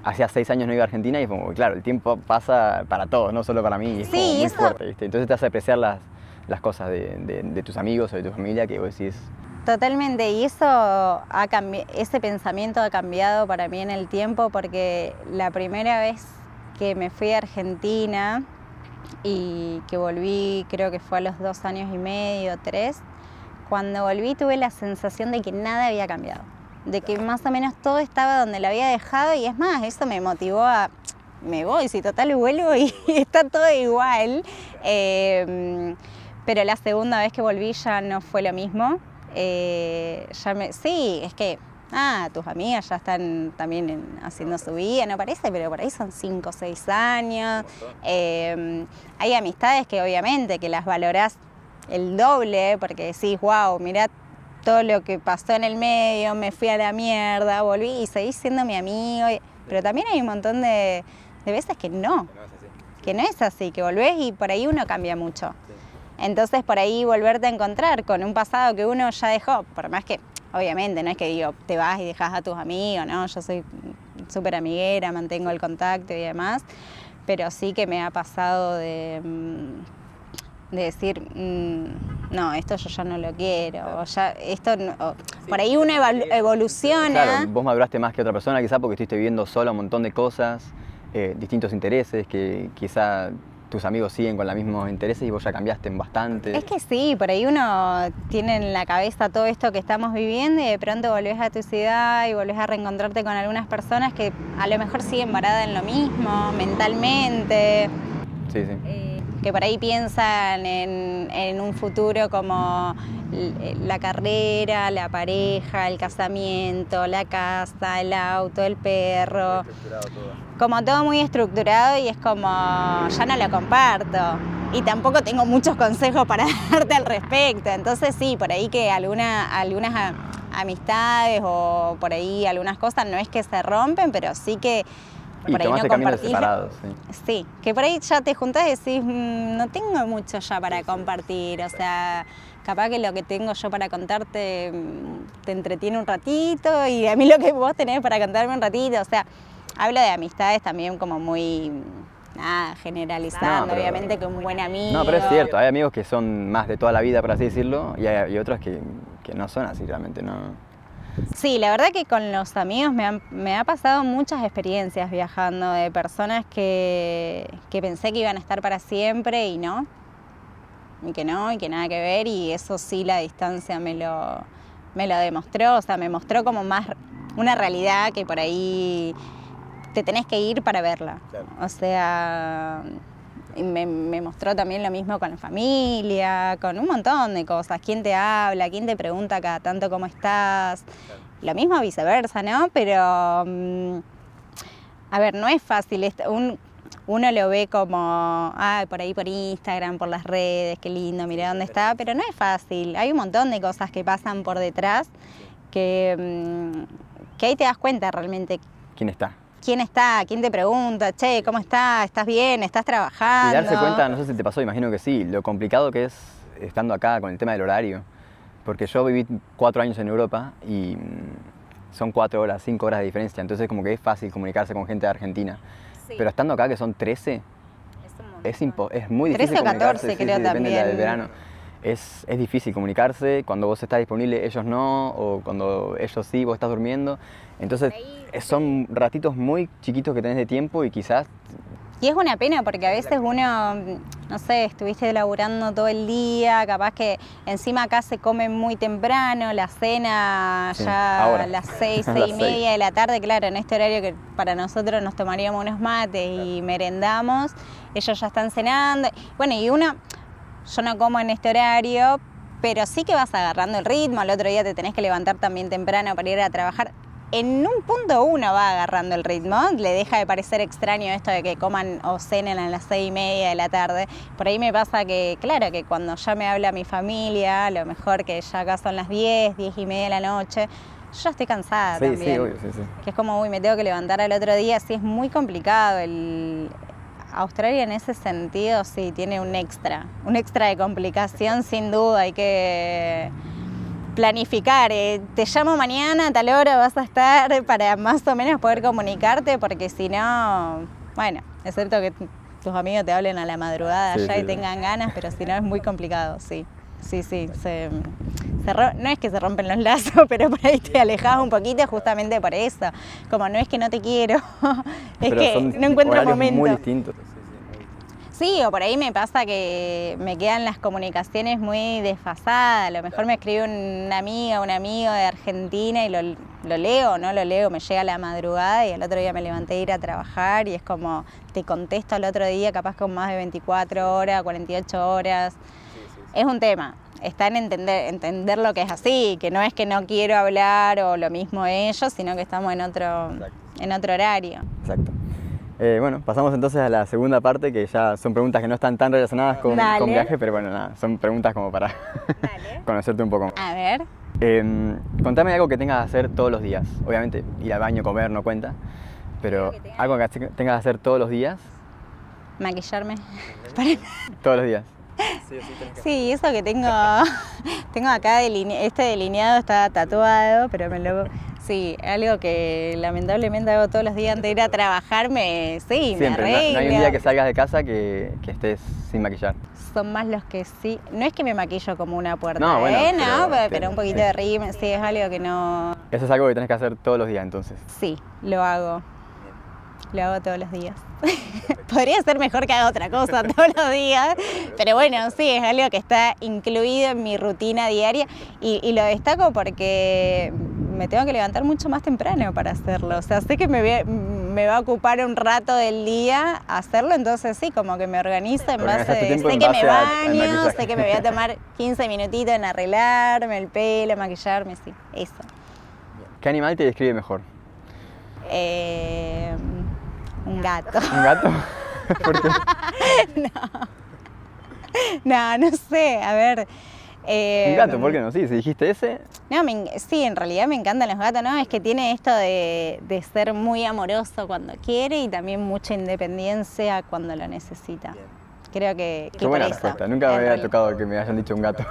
hacía seis años no iba a Argentina y como, claro, el tiempo pasa para todos, no solo para mí, es muy fuerte, ¿viste? Entonces te hace apreciar las, las cosas de, tus amigos o de tu familia que vos decís. Totalmente, y eso ha ese pensamiento ha cambiado para mí en el tiempo porque la primera vez que me fui a Argentina y que volví creo que fue a los dos años y medio, tres, cuando volví tuve la sensación de que nada había cambiado, de que más o menos todo estaba donde lo había dejado y es más, eso me motivó a, me voy, si total vuelvo *laughs* y está todo igual. Eh, pero la segunda vez que volví ya no fue lo mismo. Eh, ya me, sí, es que, ah, tus amigas ya están también haciendo su vida, no parece, pero por ahí son 5 o 6 años. Em, hay amistades que obviamente que las valorás el doble porque decís, wow, mirá todo lo que pasó en el medio, me fui a la mierda, volví y seguís siendo mi amigo. Pero también hay un montón de, de veces que no, que no es así, que volvés y por ahí uno cambia mucho. Entonces por ahí volverte a encontrar con un pasado que uno ya dejó, por más que obviamente no es que digo te vas y dejas a tus amigos, ¿no? Yo soy súper amiguera, mantengo el contacto y demás, pero sí que me ha pasado de, mm, de decir, mm, no, esto yo ya no lo quiero, ya esto por ahí uno evoluciona. Claro, vos maduraste más que otra persona quizá porque estuviste viviendo sola un montón de cosas, eh, distintos intereses que quizá tus amigos siguen con los mismos intereses y vos ya cambiaste bastante. Es que sí, por ahí uno tiene en la cabeza todo esto que estamos viviendo y de pronto volvés a tu ciudad y volvés a reencontrarte con algunas personas que a lo mejor siguen varadas en lo mismo, mentalmente. Sí, sí. Eh, que por ahí piensan en, un futuro como la carrera, la pareja, el casamiento, la casa, el auto, el perro. Como todo muy estructurado y es como, ya no lo comparto. Y tampoco tengo muchos consejos para *laughs* darte al respecto. Entonces sí, por ahí que alguna, algunas amistades o por ahí algunas cosas no es que se rompen, pero sí que y por ahí no separados, sí. sí. que por ahí ya te juntas y decís, mm, no tengo mucho ya para compartir, o sea, capaz que lo que tengo yo para contarte mm, te entretiene un ratito y a mí lo que vos tenés para contarme un ratito, o sea, hablo de amistades también como muy nada, generalizando, obviamente que un buen amigo. No, pero es cierto, hay amigos que son más de toda la vida, por así decirlo, y hay, otros que, que, no son así realmente, no. Sí, la verdad que con los amigos me, ha pasado muchas experiencias viajando de personas que, pensé que iban a estar para siempre y no, y que no, y que nada que ver, y eso sí la distancia me lo, me lo demostró, o sea, me mostró como más una realidad que por ahí te tenés que ir para verla. O sea, me, me, mostró también lo mismo con la familia, con un montón de cosas. ¿Quién te habla? ¿Quién te pregunta cada tanto cómo estás? Lo mismo viceversa, ¿no? Pero, mm, a ver, no es fácil. uno lo ve como, ay, por ahí por Instagram, por las redes, qué lindo, mira dónde está, pero no es fácil. Hay un montón de cosas que pasan por detrás que, mm, que ahí te das cuenta realmente. ¿Quién está? Quién está, quién te pregunta, che, ¿cómo estás? ¿Estás bien? ¿Estás trabajando? Y darse cuenta, no sé si te pasó, imagino que sí, lo complicado que es estando acá con el tema del horario. Porque yo viví cuatro años en Europa y mm, son cuatro horas, cinco horas de diferencia, entonces como que es fácil comunicarse con gente de Argentina. Pero estando acá, que son 13, es, es muy difícil 13 o 14 creo también. Depende del verano. Es, es, difícil comunicarse, cuando vos estás disponible ellos no, o cuando ellos sí, vos estás durmiendo. Entonces son ratitos muy chiquitos que tenés de tiempo y quizás... Y es una pena porque a veces uno no sé, estuviste laburando todo el día, capaz que encima acá se come muy temprano, la cena ya a las seis, *laughs* seis y media de la tarde, claro, en este horario que para nosotros nos tomaríamos unos mates y merendamos, ellos ya están cenando. Bueno, y uno, yo no como en este horario, pero sí que vas agarrando el ritmo, al otro día te tenés que levantar también temprano para ir a trabajar en un punto uno va agarrando el ritmo, le deja de parecer extraño esto de que coman o cenen a las seis y media de la tarde. Por ahí me pasa que, claro, que cuando ya me habla mi familia, a lo mejor que ya acá son las diez, diez y media de la noche, yo ya estoy cansada sí, también. Sí, obvio, sí, sí. Que es como, uy, me tengo que levantar al otro día, sí es muy complicado. El... Australia en ese sentido sí tiene un extra, un extra de complicación sin duda, hay que planificar, eh, te llamo mañana a tal hora vas a estar para más o menos poder comunicarte, porque si no, bueno, excepto que tus amigos te hablen a la madrugada ya y tengan ganas, pero si no es muy complicado, sí. Sí, sí, se, no es que se rompen los lazos, *laughs* pero por ahí te alejas un poquito justamente por eso. Como no es que no te quiero, *laughs* es que no encuentro momento. Muy distintos. Sí, o por ahí me pasa que me quedan las comunicaciones muy desfasadas. A lo mejor me escribe una amiga, un amigo de Argentina y lo, leo, no lo leo, me llega la madrugada y el otro día me levanté a ir a trabajar y es como te contesto al otro día, capaz con más de 24 horas, 48 horas. Es un tema. Está en entender, entender lo que es así, que no es que no quiero hablar o lo mismo ellos, sino que estamos en otro, en otro horario. Exacto. Eh, bueno, pasamos entonces a la segunda parte, que ya son preguntas que no están tan relacionadas con, con viaje, pero bueno, nada, son preguntas como para *laughs* conocerte un poco. A ver. Em, contame algo que tengas que hacer todos los días. Obviamente, ir al baño, comer, no cuenta, pero algo que tengas que hacer todos los días. Maquillarme. *laughs* todos los días. Sí, eso que tengo, *laughs* tengo acá, este delineado está tatuado, pero me lo Sí, algo que lamentablemente hago todos los días antes de ir a trabajar, me, sí, me arreglo. No, hay un día que salgas de casa que, estés sin maquillar. Son más los que sí. No es que me maquillo como una puerta, no, bueno, ¿eh? Pero, no, pero, un poquito de rímel, sí, es algo que no... Eso es algo que tienes que hacer todos los días entonces. Sí, lo hago. Lo hago todos los días. *laughs* Podría ser mejor que haga otra cosa *laughs* todos los días, pero bueno, sí, es algo que está incluido en mi rutina diaria y, y lo destaco porque me tengo que levantar mucho más temprano para hacerlo. O sea, sé que me, me va a ocupar un rato del día hacerlo, entonces sí, como que me organizo en base de, sé que me baño, sé que me voy a tomar 15 minutitos en arreglarme el pelo, maquillarme, sí, eso. ¿Qué animal te describe mejor? Eh, un gato. ¿Un gato? *laughs* ¿Por qué? no. No, no sé, a ver. Eh, un gato, ¿por qué no? Sí, si dijiste ese. No, sí, en realidad me encantan los gatos, ¿no? Es que tiene esto de, ser muy amoroso cuando quiere y también mucha independencia cuando lo necesita. Creo que, Qué buena respuesta. Nunca me había tocado que me hayan dicho un gato.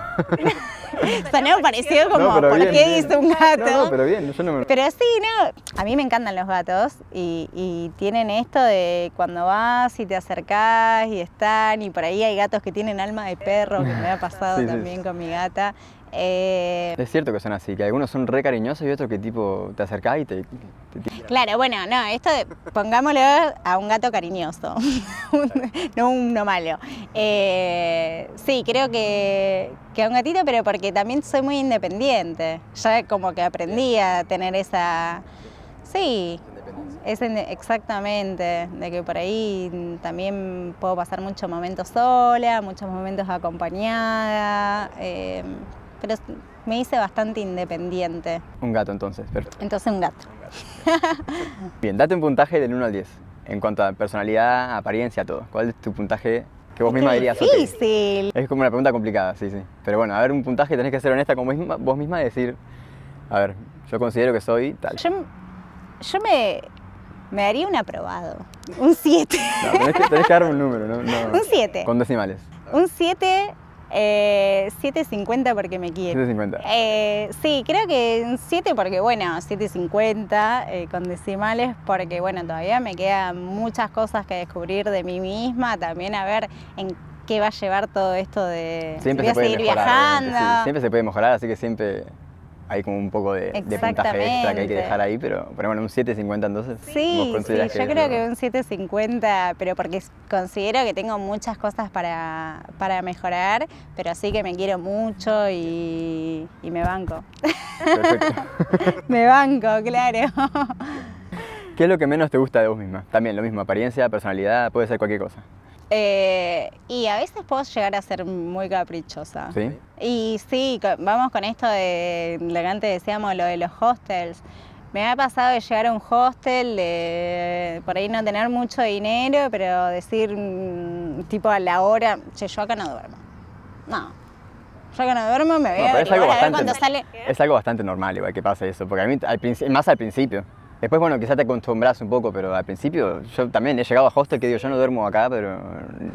*laughs* Sonó parecido como, ¿por qué dice un gato? No, pero bien, yo no me... Pero sí, no, a mí me encantan los gatos y, tienen esto de cuando vas y te acercás y están y por ahí hay gatos que tienen alma de perro, que me ha *laughs* pasado también con mi gata. Eh, es cierto que son así, que algunos son re cariñosos y otros que tipo te acercás y te, Claro, bueno, no, esto de, pongámoslo a un gato cariñoso, *laughs* no uno malo. Eh, sí, creo que, que a un gatito, pero porque también soy muy independiente. Ya como que aprendí a tener esa... Sí, es exactamente, de que por ahí también puedo pasar muchos momentos sola, muchos momentos acompañada. Eh, pero me hice bastante independiente. Un gato entonces, perfecto. Entonces un gato. *laughs* Bien, date un puntaje del 1 al 10 en cuanto a personalidad, apariencia, todo. ¿Cuál es tu puntaje que vos misma dirías? Difícil. Es como una pregunta complicada, sí, sí. Pero bueno, a ver, un puntaje tenés que ser honesta con vos misma, vos misma y decir, a ver, yo considero que soy tal. Yo, yo me, me daría un aprobado. Un 7. No, tenés que, tenés que darme un número, ¿no? un 7. Con decimales. Un 7 eh, 7.50 porque me quiere. 7.50. Eh, sí, creo que 7 porque, bueno, 7.50 eh, con decimales porque, bueno, todavía me quedan muchas cosas que descubrir de mí misma, también a ver en qué va a llevar todo esto de siempre se puede seguir viajando. siempre se puede mejorar, así que siempre hay como un poco de, puntaje extra que hay que dejar ahí, pero, bueno, un 7.50 entonces. Sí, sí yo creo que un 7.50, pero porque considero que tengo muchas cosas para, para mejorar, pero sí que me quiero mucho y, y me banco. Perfecto. *laughs* me banco, claro. ¿Qué es lo que menos te gusta de vos misma? También lo mismo, apariencia, personalidad, puede ser cualquier cosa. Eh, y a veces puedo llegar a ser muy caprichosa. ¿Sí? Y sí, vamos con esto de lo que antes decíamos, lo de los hostels. Me ha pasado de llegar a un hostel, de por ahí no tener mucho dinero, pero decir mm, tipo a la hora, che, yo acá no duermo. No, yo acá no duermo, me voy a, es algo, bastante, sale... es algo bastante normal igual que pase eso, porque a mí, más al principio, Después, bueno, quizás te acostumbras un poco, pero al principio yo también he llegado a hostel que digo, yo no duermo acá, pero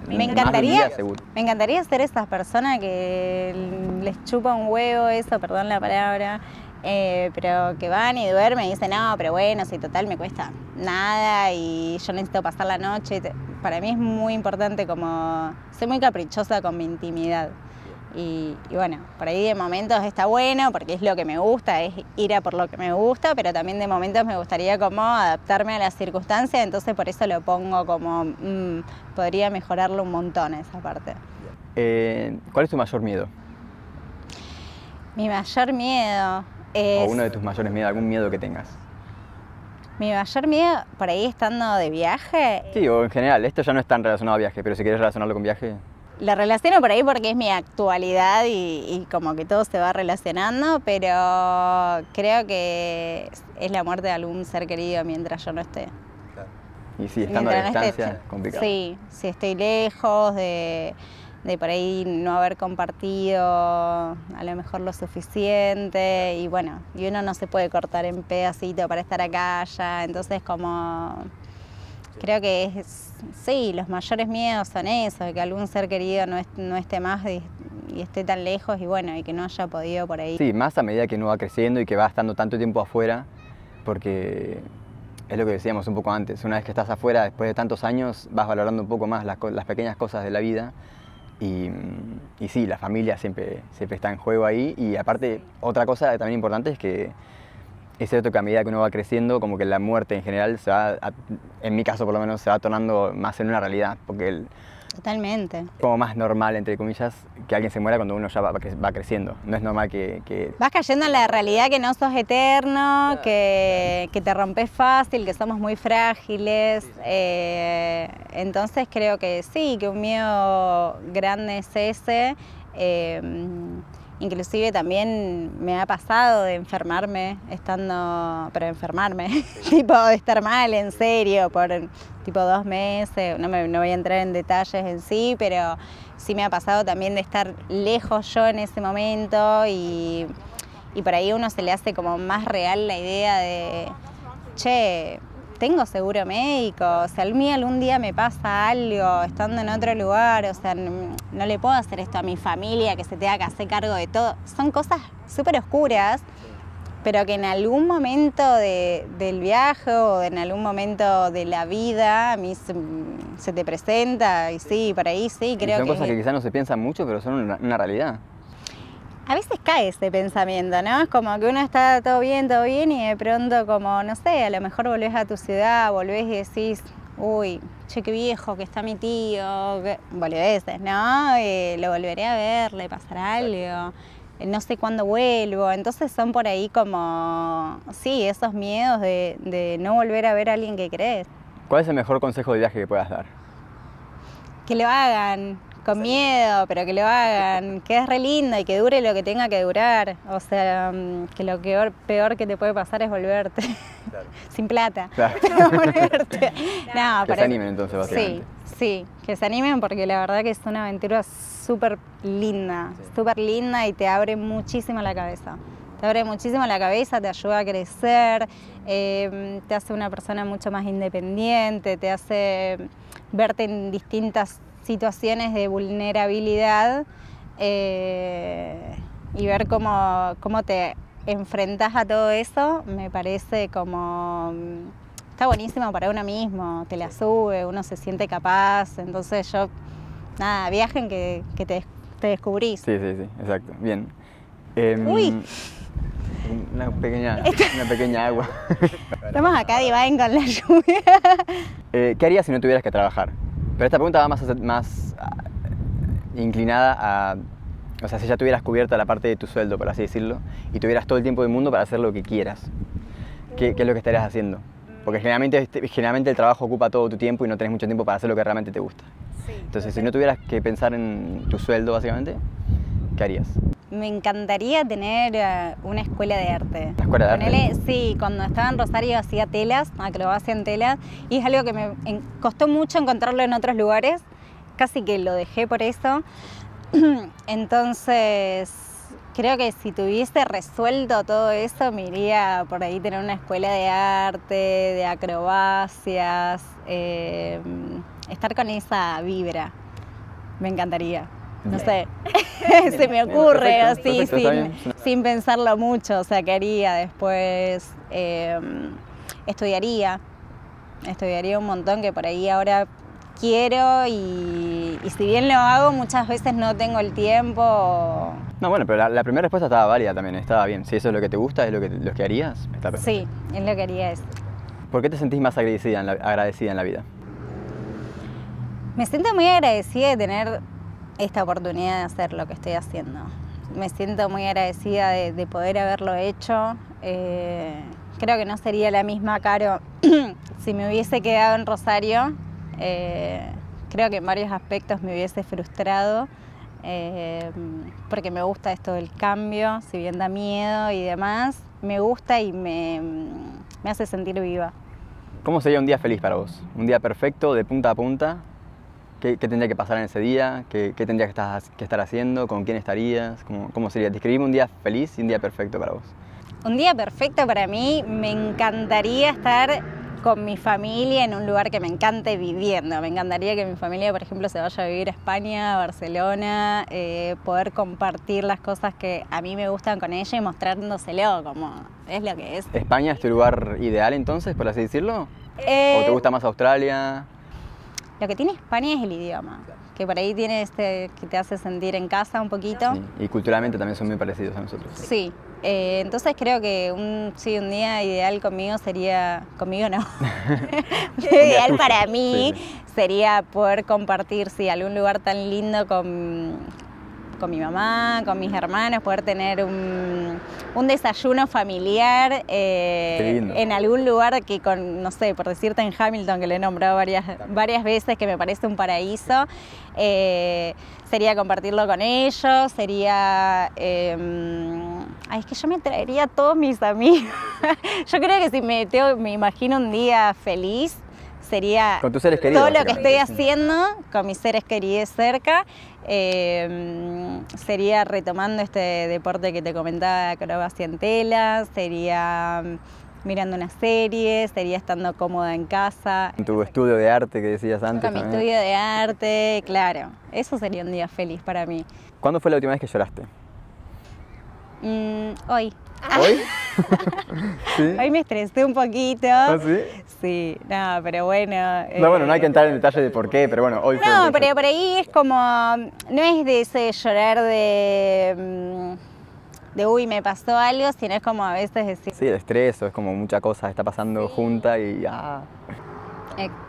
me encantaría, me encantaría ser esas personas que les chupa un huevo eso, perdón la palabra, eh, pero que van y duermen y dicen, no, pero bueno, si total me cuesta nada y yo necesito pasar la noche. Para mí es muy importante como, soy muy caprichosa con mi intimidad. Y, bueno, por ahí de momentos está bueno porque es lo que me gusta, es ir a por lo que me gusta, pero también de momentos me gustaría como adaptarme a las circunstancias, entonces por eso lo pongo como, mm, podría mejorarlo un montón esa parte. Eh, ¿Cuál es tu mayor miedo? Mi mayor miedo es... O uno de tus mayores miedos, algún miedo que tengas. Mi mayor miedo, por ahí estando de viaje... Sí, o en general, esto ya no es tan relacionado a viaje, pero si quieres relacionarlo con viaje... La relaciono por ahí porque es mi actualidad y, como que todo se va relacionando, pero creo que es la muerte de algún ser querido mientras yo no esté. Y sí, estando a distancia es complicado. Sí, si estoy lejos de, por ahí no haber compartido a lo mejor lo suficiente y bueno, y uno no se puede cortar en pedacito para estar acá ya, entonces como Creo que es, sí, los mayores miedos son eso, de que algún ser querido no, no esté más y, esté tan lejos y bueno, y que no haya podido por ahí. Sí, más a medida que uno va creciendo y que va estando tanto tiempo afuera, porque es lo que decíamos un poco antes, una vez que estás afuera, después de tantos años, vas valorando un poco más las, las pequeñas cosas de la vida y, y, sí, la familia siempre, siempre está en juego ahí y aparte otra cosa también importante es que es cierto que a medida que uno va creciendo, como que la muerte en general se va, en mi caso por lo menos, se va tornando más en una realidad, porque el, Totalmente. Como más normal, entre comillas, que alguien se muera cuando uno ya va, va creciendo. No es normal que, Vas cayendo en la realidad que no sos eterno, que, que, te rompes fácil, que somos muy frágiles. Eh, entonces creo que sí, que un miedo grande es ese. Eh, Inclusive también me ha pasado de enfermarme estando, pero enfermarme, *laughs* tipo de estar mal en serio por tipo dos meses, no, me, no voy a entrar en detalles en sí, pero sí me ha pasado también de estar lejos yo en ese momento y, y por ahí uno se le hace como más real la idea de, che, tengo seguro médico, o sea, a mí algún día me pasa algo estando en otro lugar, o sea, no, le puedo hacer esto a mi familia que se tenga que hacer cargo de todo. Son cosas súper oscuras, pero que en algún momento del viaje o en algún momento de la vida a mí se, te presenta y sí, por ahí sí, creo que... Son cosas que quizás no se piensan mucho, pero son una realidad a veces cae ese pensamiento, ¿no? Es como que uno está todo bien, todo bien y de pronto como, no sé, a lo mejor volvés a tu ciudad, volvés y decís, uy, che, qué viejo que está mi tío, veces, ¿no? Eh, lo volveré a ver, le pasará algo, no sé cuándo vuelvo, entonces son por ahí como, sí, esos miedos de, de no volver a ver a alguien que crees. ¿Cuál es el mejor consejo de viaje que puedas dar? Que lo hagan, con miedo, pero que lo hagan, *laughs* que es re lindo y que dure lo que tenga que durar. O sea, mm, que lo peor, peor que te puede pasar es volverte *laughs* sin plata. Claro. *laughs* volverte. No, que se animen entonces, básicamente. Sí, sí, que se animen porque la verdad que es una aventura súper linda, súper linda y te abre muchísimo la cabeza. Te abre muchísimo la cabeza, te ayuda a crecer, eh, te hace una persona mucho más independiente, te hace verte en distintas situaciones de vulnerabilidad eh, y ver cómo, cómo te enfrentas a todo eso, me parece como está buenísimo para uno mismo, te la sube, uno se siente capaz, entonces yo, nada, viajen que, te, te, descubrís. Sí, sí, sí, exacto, bien. Em, Uy, una pequeña, una pequeña agua. Estamos acá Divine con la lluvia. Eh, ¿Qué harías si no tuvieras que trabajar? Pero esta pregunta va más, más ah, inclinada a, o sea, si ya tuvieras cubierta la parte de tu sueldo, por así decirlo, y tuvieras todo el tiempo del mundo para hacer lo que quieras, ¿qué, qué es lo que estarías haciendo? Porque generalmente, este, generalmente el trabajo ocupa todo tu tiempo y no tenés mucho tiempo para hacer lo que realmente te gusta. Entonces, si no tuvieras que pensar en tu sueldo, básicamente, ¿qué harías? Me encantaría tener eh, una escuela de arte. ¿Una escuela de arte? Sí, cuando estaba en Rosario hacía telas, acrobacia en telas, y es algo que me costó mucho encontrarlo en otros lugares, casi que lo dejé por eso. *clears throat* Entonces, creo que si tuviese resuelto todo eso, me iría por ahí tener una escuela de arte, de acrobacias, eh, estar con esa vibra. Me encantaría. No sé, *laughs* se me ocurre así sin, pensarlo mucho, o sea, ¿qué haría después? Em, estudiaría, estudiaría un montón que por ahí ahora quiero y, si bien lo hago muchas veces no tengo el tiempo. No, bueno, pero la, primera respuesta estaba válida también, estaba bien. Si eso es lo que te gusta, es lo que, lo que harías, está perfecto. Sí, es lo que haría eso. ¿Por qué te sentís más agradecida en la, agradecida en la vida? Me siento muy agradecida de tener esta oportunidad de hacer lo que estoy haciendo. Me siento muy agradecida de, poder haberlo hecho. Eh, creo que no sería la misma Caro *clears throat* si me hubiese quedado en Rosario. Eh, creo que en varios aspectos me hubiese frustrado. Eh, porque me gusta esto del cambio, si bien da miedo y demás, me gusta y me, me hace sentir viva. ¿Cómo sería un día feliz para vos? Un día perfecto, de punta a punta, ¿Qué, tendría que pasar en ese día? ¿Qué, qué tendrías que estar, haciendo? ¿Con quién estarías? ¿Cómo, ¿Cómo, sería? Describime un día feliz y un día perfecto para vos. Un día perfecto para mí, me encantaría estar con mi familia en un lugar que me encante viviendo. Me encantaría que mi familia, por ejemplo, se vaya a vivir a España, a Barcelona, eh, poder compartir las cosas que a mí me gustan con ella y mostrándoselo como es lo que es. ¿España es tu lugar ideal entonces, por así decirlo? ¿O te eh, gusta más Australia? Lo que tiene España es el idioma, que por ahí tiene este que te hace sentir en casa un poquito. y culturalmente también son muy parecidos a nosotros. Sí, eh, entonces creo que un, sí, un día ideal conmigo sería, conmigo no, *laughs* ideal para mí sería poder compartir sí, algún lugar tan lindo con, con mi mamá, con mis hermanos, poder tener un, desayuno familiar eh, en algún lugar que con, no sé, por decirte en Hamilton, que le he nombrado varias, varias veces, que me parece un paraíso, eh, sería compartirlo con ellos, sería... Em, ay, es que yo me traería a todos mis amigos. *laughs* yo creo que si me, me imagino un día feliz, sería con tus seres queridos, todo lo que estoy haciendo con mis seres queridos cerca Em, sería retomando este deporte que te comentaba, acrobacia en tela, sería mm, mirando una serie, sería estando cómoda en casa. En tu estudio de arte que decías antes. Con mi estudio de arte, claro. Eso sería un día feliz para mí. ¿Cuándo fue la última vez que lloraste? Mm, hoy. ¿Hoy? *laughs* ¿Sí? Hoy me estresé un poquito. ¿Ah, sí? Sí, no, pero bueno. No, bueno, no hay que entrar en detalle de por qué, pero bueno, hoy fue. No, pero por ahí es como. No es de ese llorar de. Mm, de uy, me pasó algo, sino es como a veces decir. Sí, el estrés, o es como mucha cosa está pasando junta y. Ah.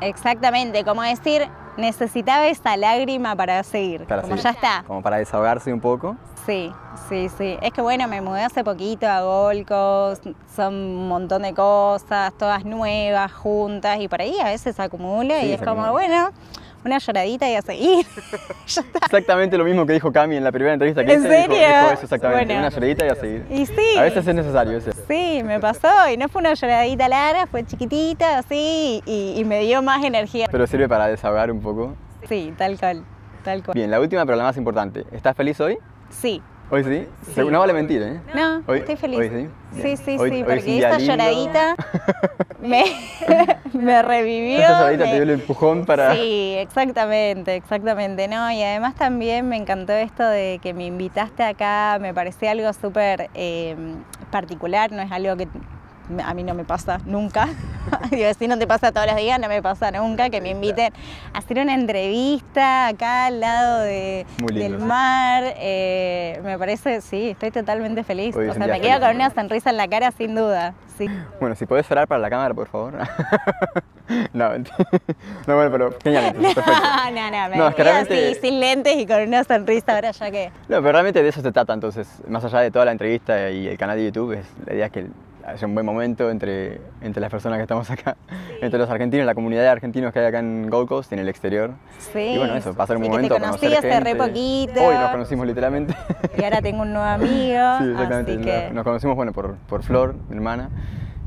Exactamente, como decir, necesitaba esa lágrima para seguir, como ya está. Como para desahogarse un poco. Sí, sí, sí. Es que bueno, me mudé hace poquito a Golcos, son un montón de cosas, todas nuevas, juntas, y por ahí a veces se acumula y es como, bueno, una lloradita y a seguir. *laughs* Exactamente lo mismo que dijo Cami en la primera entrevista que ¿En serio? Dijo, eso exactamente, una lloradita y a seguir. Y sí. A veces es necesario eso. Sí, me pasó y no fue una lloradita larga, fue chiquitita, así, y, y me dio más energía. Pero sirve para desahogar un poco. Sí, tal cual, tal cual. Bien, la última pero la más importante. ¿Estás feliz hoy? Sí. ¿Hoy sí? No vale mentir, ¿eh? No, estoy feliz. ¿Hoy sí? Sí, sí, sí, porque esa *laughs* *laughs* lloradita me, me revivió. Esa lloradita te dio el empujón para... Sí, exactamente, exactamente. No, y además también me encantó esto de que me invitaste acá, me parecía algo súper eh, particular, no es algo que a mí no me pasa nunca. *laughs* Digo, si no te pasa todos los días, no me pasa nunca que me inviten a hacer una entrevista acá al lado de, del mar. Eh, me parece, sí, estoy totalmente feliz. o sea, me quedo con una sonrisa en la cara sin duda. Sí. Bueno, si puedes orar para la cámara, por favor. *laughs* no, no, bueno, pero genial. *laughs* Perfecto. no, no, me no, es que realmente... así, sin lentes y con una sonrisa ahora ya que... No, pero realmente de eso se trata, entonces, más allá de toda la entrevista y el canal de YouTube, es, la idea es que haya un buen momento entre, entre las personas que estamos acá, entre los argentinos, la comunidad de argentinos que hay acá en Gold Coast, en el exterior. Sí. Y bueno, eso, pasar un momento, que te conocí hace re poquito. Hoy nos conocimos literalmente. Y ahora tengo un nuevo amigo. *laughs* Sí, exactamente. Nos conocimos, bueno, por, por Flor, mi hermana,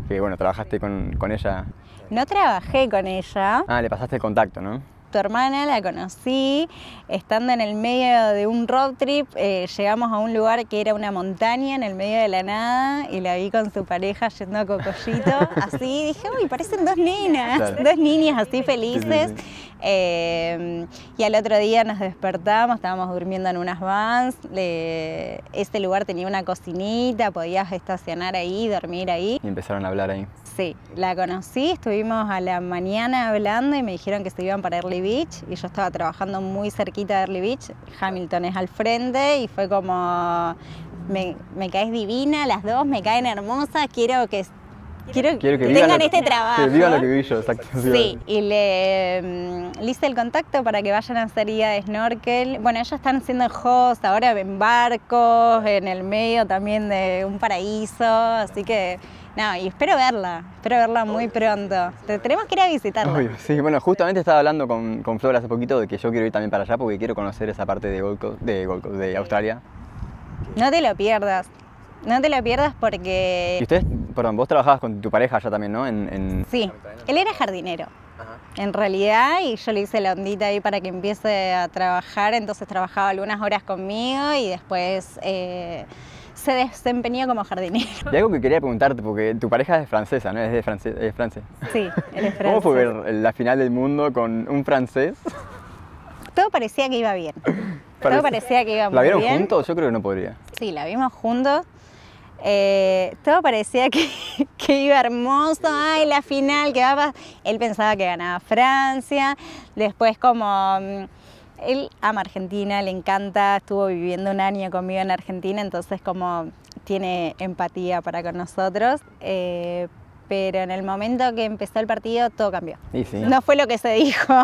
que bueno, trabajaste con, con ella. No trabajé con ella. Ah, le pasaste el contacto, ¿no? Tu hermana la conocí estando en el medio de un road trip. Eh, llegamos a un lugar que era una montaña en el medio de la nada y la vi con su pareja yendo a Cocollito. *laughs* Así dije, uy, parecen dos nenas, dos niñas así felices. Eh, y al otro día nos despertamos, estábamos durmiendo en unas vans. este lugar tenía una cocinita, podías estacionar ahí, dormir ahí. Y empezaron a hablar ahí. Sí, la conocí, estuvimos a la mañana hablando y me dijeron que se iban para Early Beach y yo estaba trabajando muy cerquita de Early Beach, Hamilton es al frente y fue como, me, caes divina, las dos me caen hermosas, quiero que Quiero, que, tengan este trabajo. Que vivan lo que viví yo, exacto. Sí, y le, mm, le, hice el contacto para que vayan a hacer guía de snorkel. Bueno, ellos están haciendo host ahora en barcos, en el medio también de un paraíso, así que no, y espero verla, espero verla muy pronto. tenemos que ir a visitarla. sí, bueno, justamente estaba hablando con, con Flor hace poquito de que yo quiero ir también para allá porque quiero conocer esa parte de Gold de, de Australia. No te lo pierdas, no te lo pierdas porque... Y ustedes, perdón, vos trabajabas con tu pareja allá también, ¿no? En, Sí, él era jardinero. En realidad, y yo le hice la ondita ahí para que empiece a trabajar, entonces trabajaba algunas horas conmigo y después eh, se desempeñó como jardinero. Y algo que quería preguntarte, porque tu pareja es francesa, ¿no? Es de francés, es francés. Sí, él es francés. *laughs* ¿Cómo fue ver la final del mundo con un francés? Todo parecía que iba bien. Todo parecía que iba muy bien. ¿La vieron juntos? Yo creo que no podría. Sí, la vimos juntos. Eh, todo parecía que, *laughs* que, iba hermoso, ay, la final, que va Él pensaba que ganaba Francia, después como mm, él ama Argentina, le encanta, estuvo viviendo un año conmigo en Argentina, entonces como tiene empatía para con nosotros. Eh, pero en el momento que empezó el partido todo cambió. No fue lo que se dijo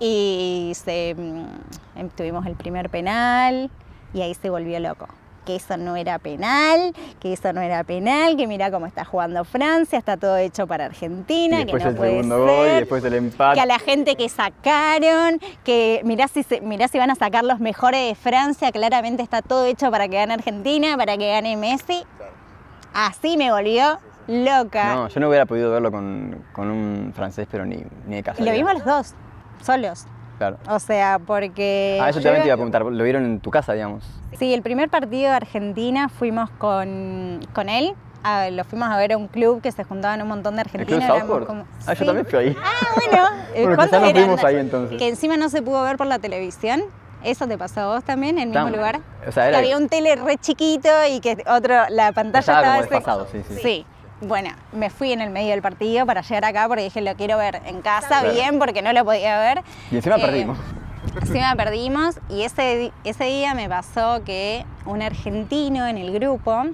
y se, mm, tuvimos el primer penal y ahí se volvió loco que eso no era penal, que eso no era penal, que mira cómo está jugando Francia, está todo hecho para Argentina, que no el puede ser, gol, después el empate. que a la gente que sacaron, que mirá si, mirá si van a sacar los mejores de Francia, claramente está todo hecho para que gane Argentina, para que gane Messi. Así me volvió loca. No, yo no hubiera podido verlo con, un francés, pero ni, ni de casa. Y lo vimos los dos, solos. Claro. O sea, porque... Ah, eso también te iba a preguntar, ¿lo vieron en tu casa, digamos? Sí, el primer partido de Argentina fuimos con, con él, lo fuimos a ver a un club que se juntaban un montón de argentinos. Como... Ah, yo también fui ahí. Ah, bueno. ¿Cuántos nos vimos ahí entonces. Que encima no se pudo ver por la televisión. ¿Eso te pasó a vos también, en el mismo lugar? O sea, era... Que había un tele re chiquito y que otro, la pantalla estaba... Estaba como sí, sí. Sí, bueno, me fui en el medio del partido para llegar acá porque dije, lo quiero ver en casa bien porque no lo podía ver. Y encima eh, perdimos. Encima perdimos y ese, ese día me pasó que un argentino en el grupo,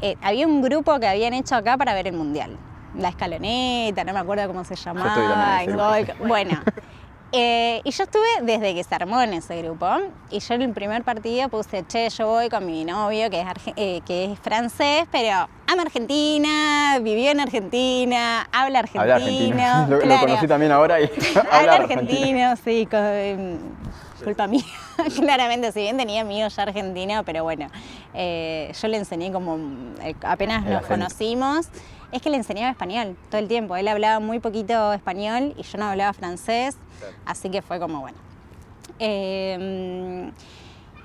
eh, había un grupo que habían hecho acá para ver el Mundial. La escaloneta, no me acuerdo cómo se llamaba. Bueno, *laughs* eh, y yo estuve desde que se armó en ese grupo. Y yo en el primer partido puse, che, yo voy con mi novio, que es, eh, que es francés, pero ama Argentina, vivió en Argentina, habla argentino. *laughs* Lo, conocí también ahora y *laughs* habla, argentino, sí, em, culpa mía. *laughs* Claramente, si bien tenía amigos ya argentinos, pero bueno, eh, yo le enseñé como, apenas nos conocimos es que le enseñaba español todo el tiempo. Él hablaba muy poquito español y yo no hablaba francés, así que fue como bueno. Em,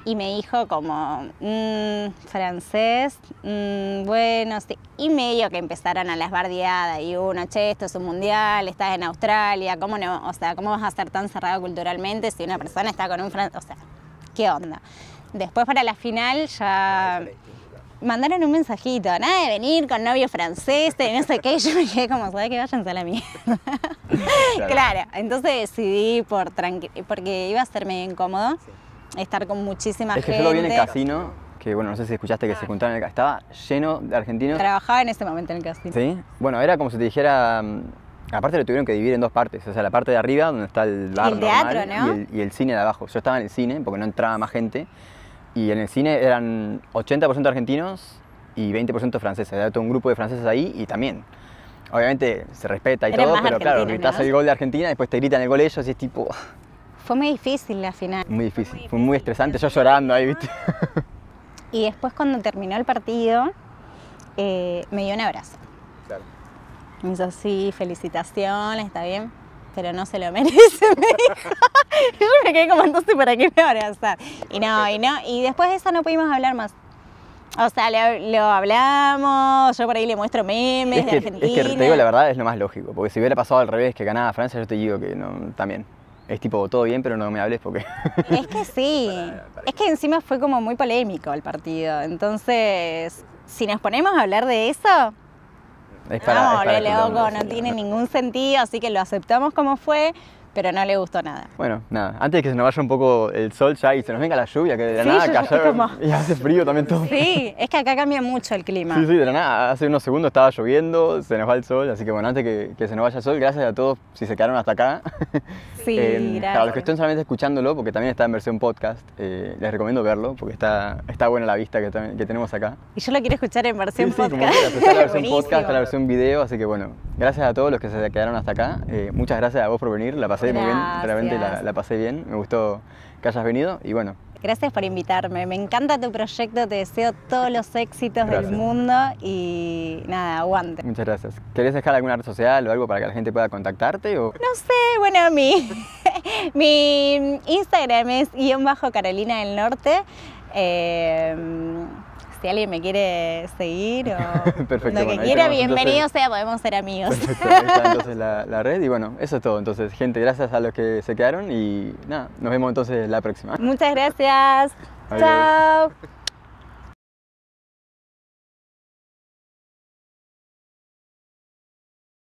y me dijo como, mm, francés, mm, bueno, sí. Y medio que empezaron a las bardeadas y uno, che, esto es un mundial, estás en Australia, ¿cómo no? O sea, ¿cómo vas a ser tan cerrado culturalmente si una persona está con un francés? O sea, ¿qué onda? Después para la final ya mandaron un mensajito, nada de venir con novio francés, y no sé qué, *laughs* yo me quedé como, ¿sabes que Váyanse a la mierda. *laughs* claro. entonces decidí por porque iba a ser medio incómodo estar con muchísima gente. Es que yo lo vi en el casino, que bueno, no sé si escuchaste que se juntaron en el casino, estaba lleno de argentinos. Trabajaba en ese momento en el casino. Sí, bueno, era como si te dijera, mm, aparte lo tuvieron que dividir en dos partes, o sea, la parte de arriba donde está el bar el teatro, ¿no? y, el, y el cine de abajo. Yo estaba en el cine porque no entraba más gente y en el cine eran 80% argentinos y 20% franceses. Había todo un grupo de franceses ahí y también. Obviamente se respeta y todo, pero claro, gritas el gol de Argentina, después te gritan el gol ellos y es tipo. *laughs* Fue muy difícil la final. Muy difícil, fue muy estresante, yo llorando ahí, ¿viste? Y después cuando terminó el partido, eh, me dio un abrazo. Claro. Me hizo así, felicitaciones, está bien, pero no se lo merece, *laughs* me dijo. yo me quedé como entonces para qué me abrazar. Y no, y no, y después de eso no pudimos hablar más. O sea, lo, hablamos, yo por ahí le muestro memes de Argentina. Es que te digo la verdad, es lo más lógico, porque si hubiera pasado al revés, que ganaba Francia, yo te digo que no, también. Es tipo, todo bien, pero no me hables porque... *laughs* Es que sí, es que encima fue como muy polémico el partido, entonces, si nos ponemos a hablar de eso, es para, no, loco, no tiene ningún sentido, así que lo aceptamos como fue, pero no le gustó nada. Bueno, nada, antes de que se nos vaya un poco el sol ya y se nos venga la lluvia, que de la nada cayó y hace frío también todo. Sí, es que acá cambia mucho el clima. Sí, sí, de la nada, hace unos segundos estaba lloviendo, se nos va el sol, así que bueno, antes que, que se nos vaya el sol, gracias a todos si se quedaron hasta acá. *laughs* Sí, *laughs* eh. Para los que estén solamente escuchándolo, porque también está en versión podcast, eh, les recomiendo verlo, porque está, está buena la vista que, que tenemos acá. Y yo lo quiero escuchar en versión sí, podcast. Sí, está la versión *laughs* podcast, está la versión video, así que bueno, gracias a todos los que se quedaron hasta acá. Eh, muchas gracias a vos por venir, la pasé muy bien, realmente la, pasé bien, me gustó que hayas venido y bueno. Gracias por invitarme, me encanta tu proyecto, te deseo todos los éxitos del mundo y nada, aguante. Muchas gracias. ¿Querés dejar alguna red social o algo para que la gente pueda contactarte? O? No sé, bueno, mi, *laughs* mi Instagram es guion bajo Carolina del Norte. Eh, si alguien me quiere seguir o *laughs* Perfecto, lo que quiera, bienvenido sea, podemos ser amigos. Perfecto, ahí está entonces la, *laughs* la, red y bueno, eso es todo. Entonces, gente, gracias a los que se quedaron y nada, nos vemos entonces la próxima. Muchas gracias. Chao.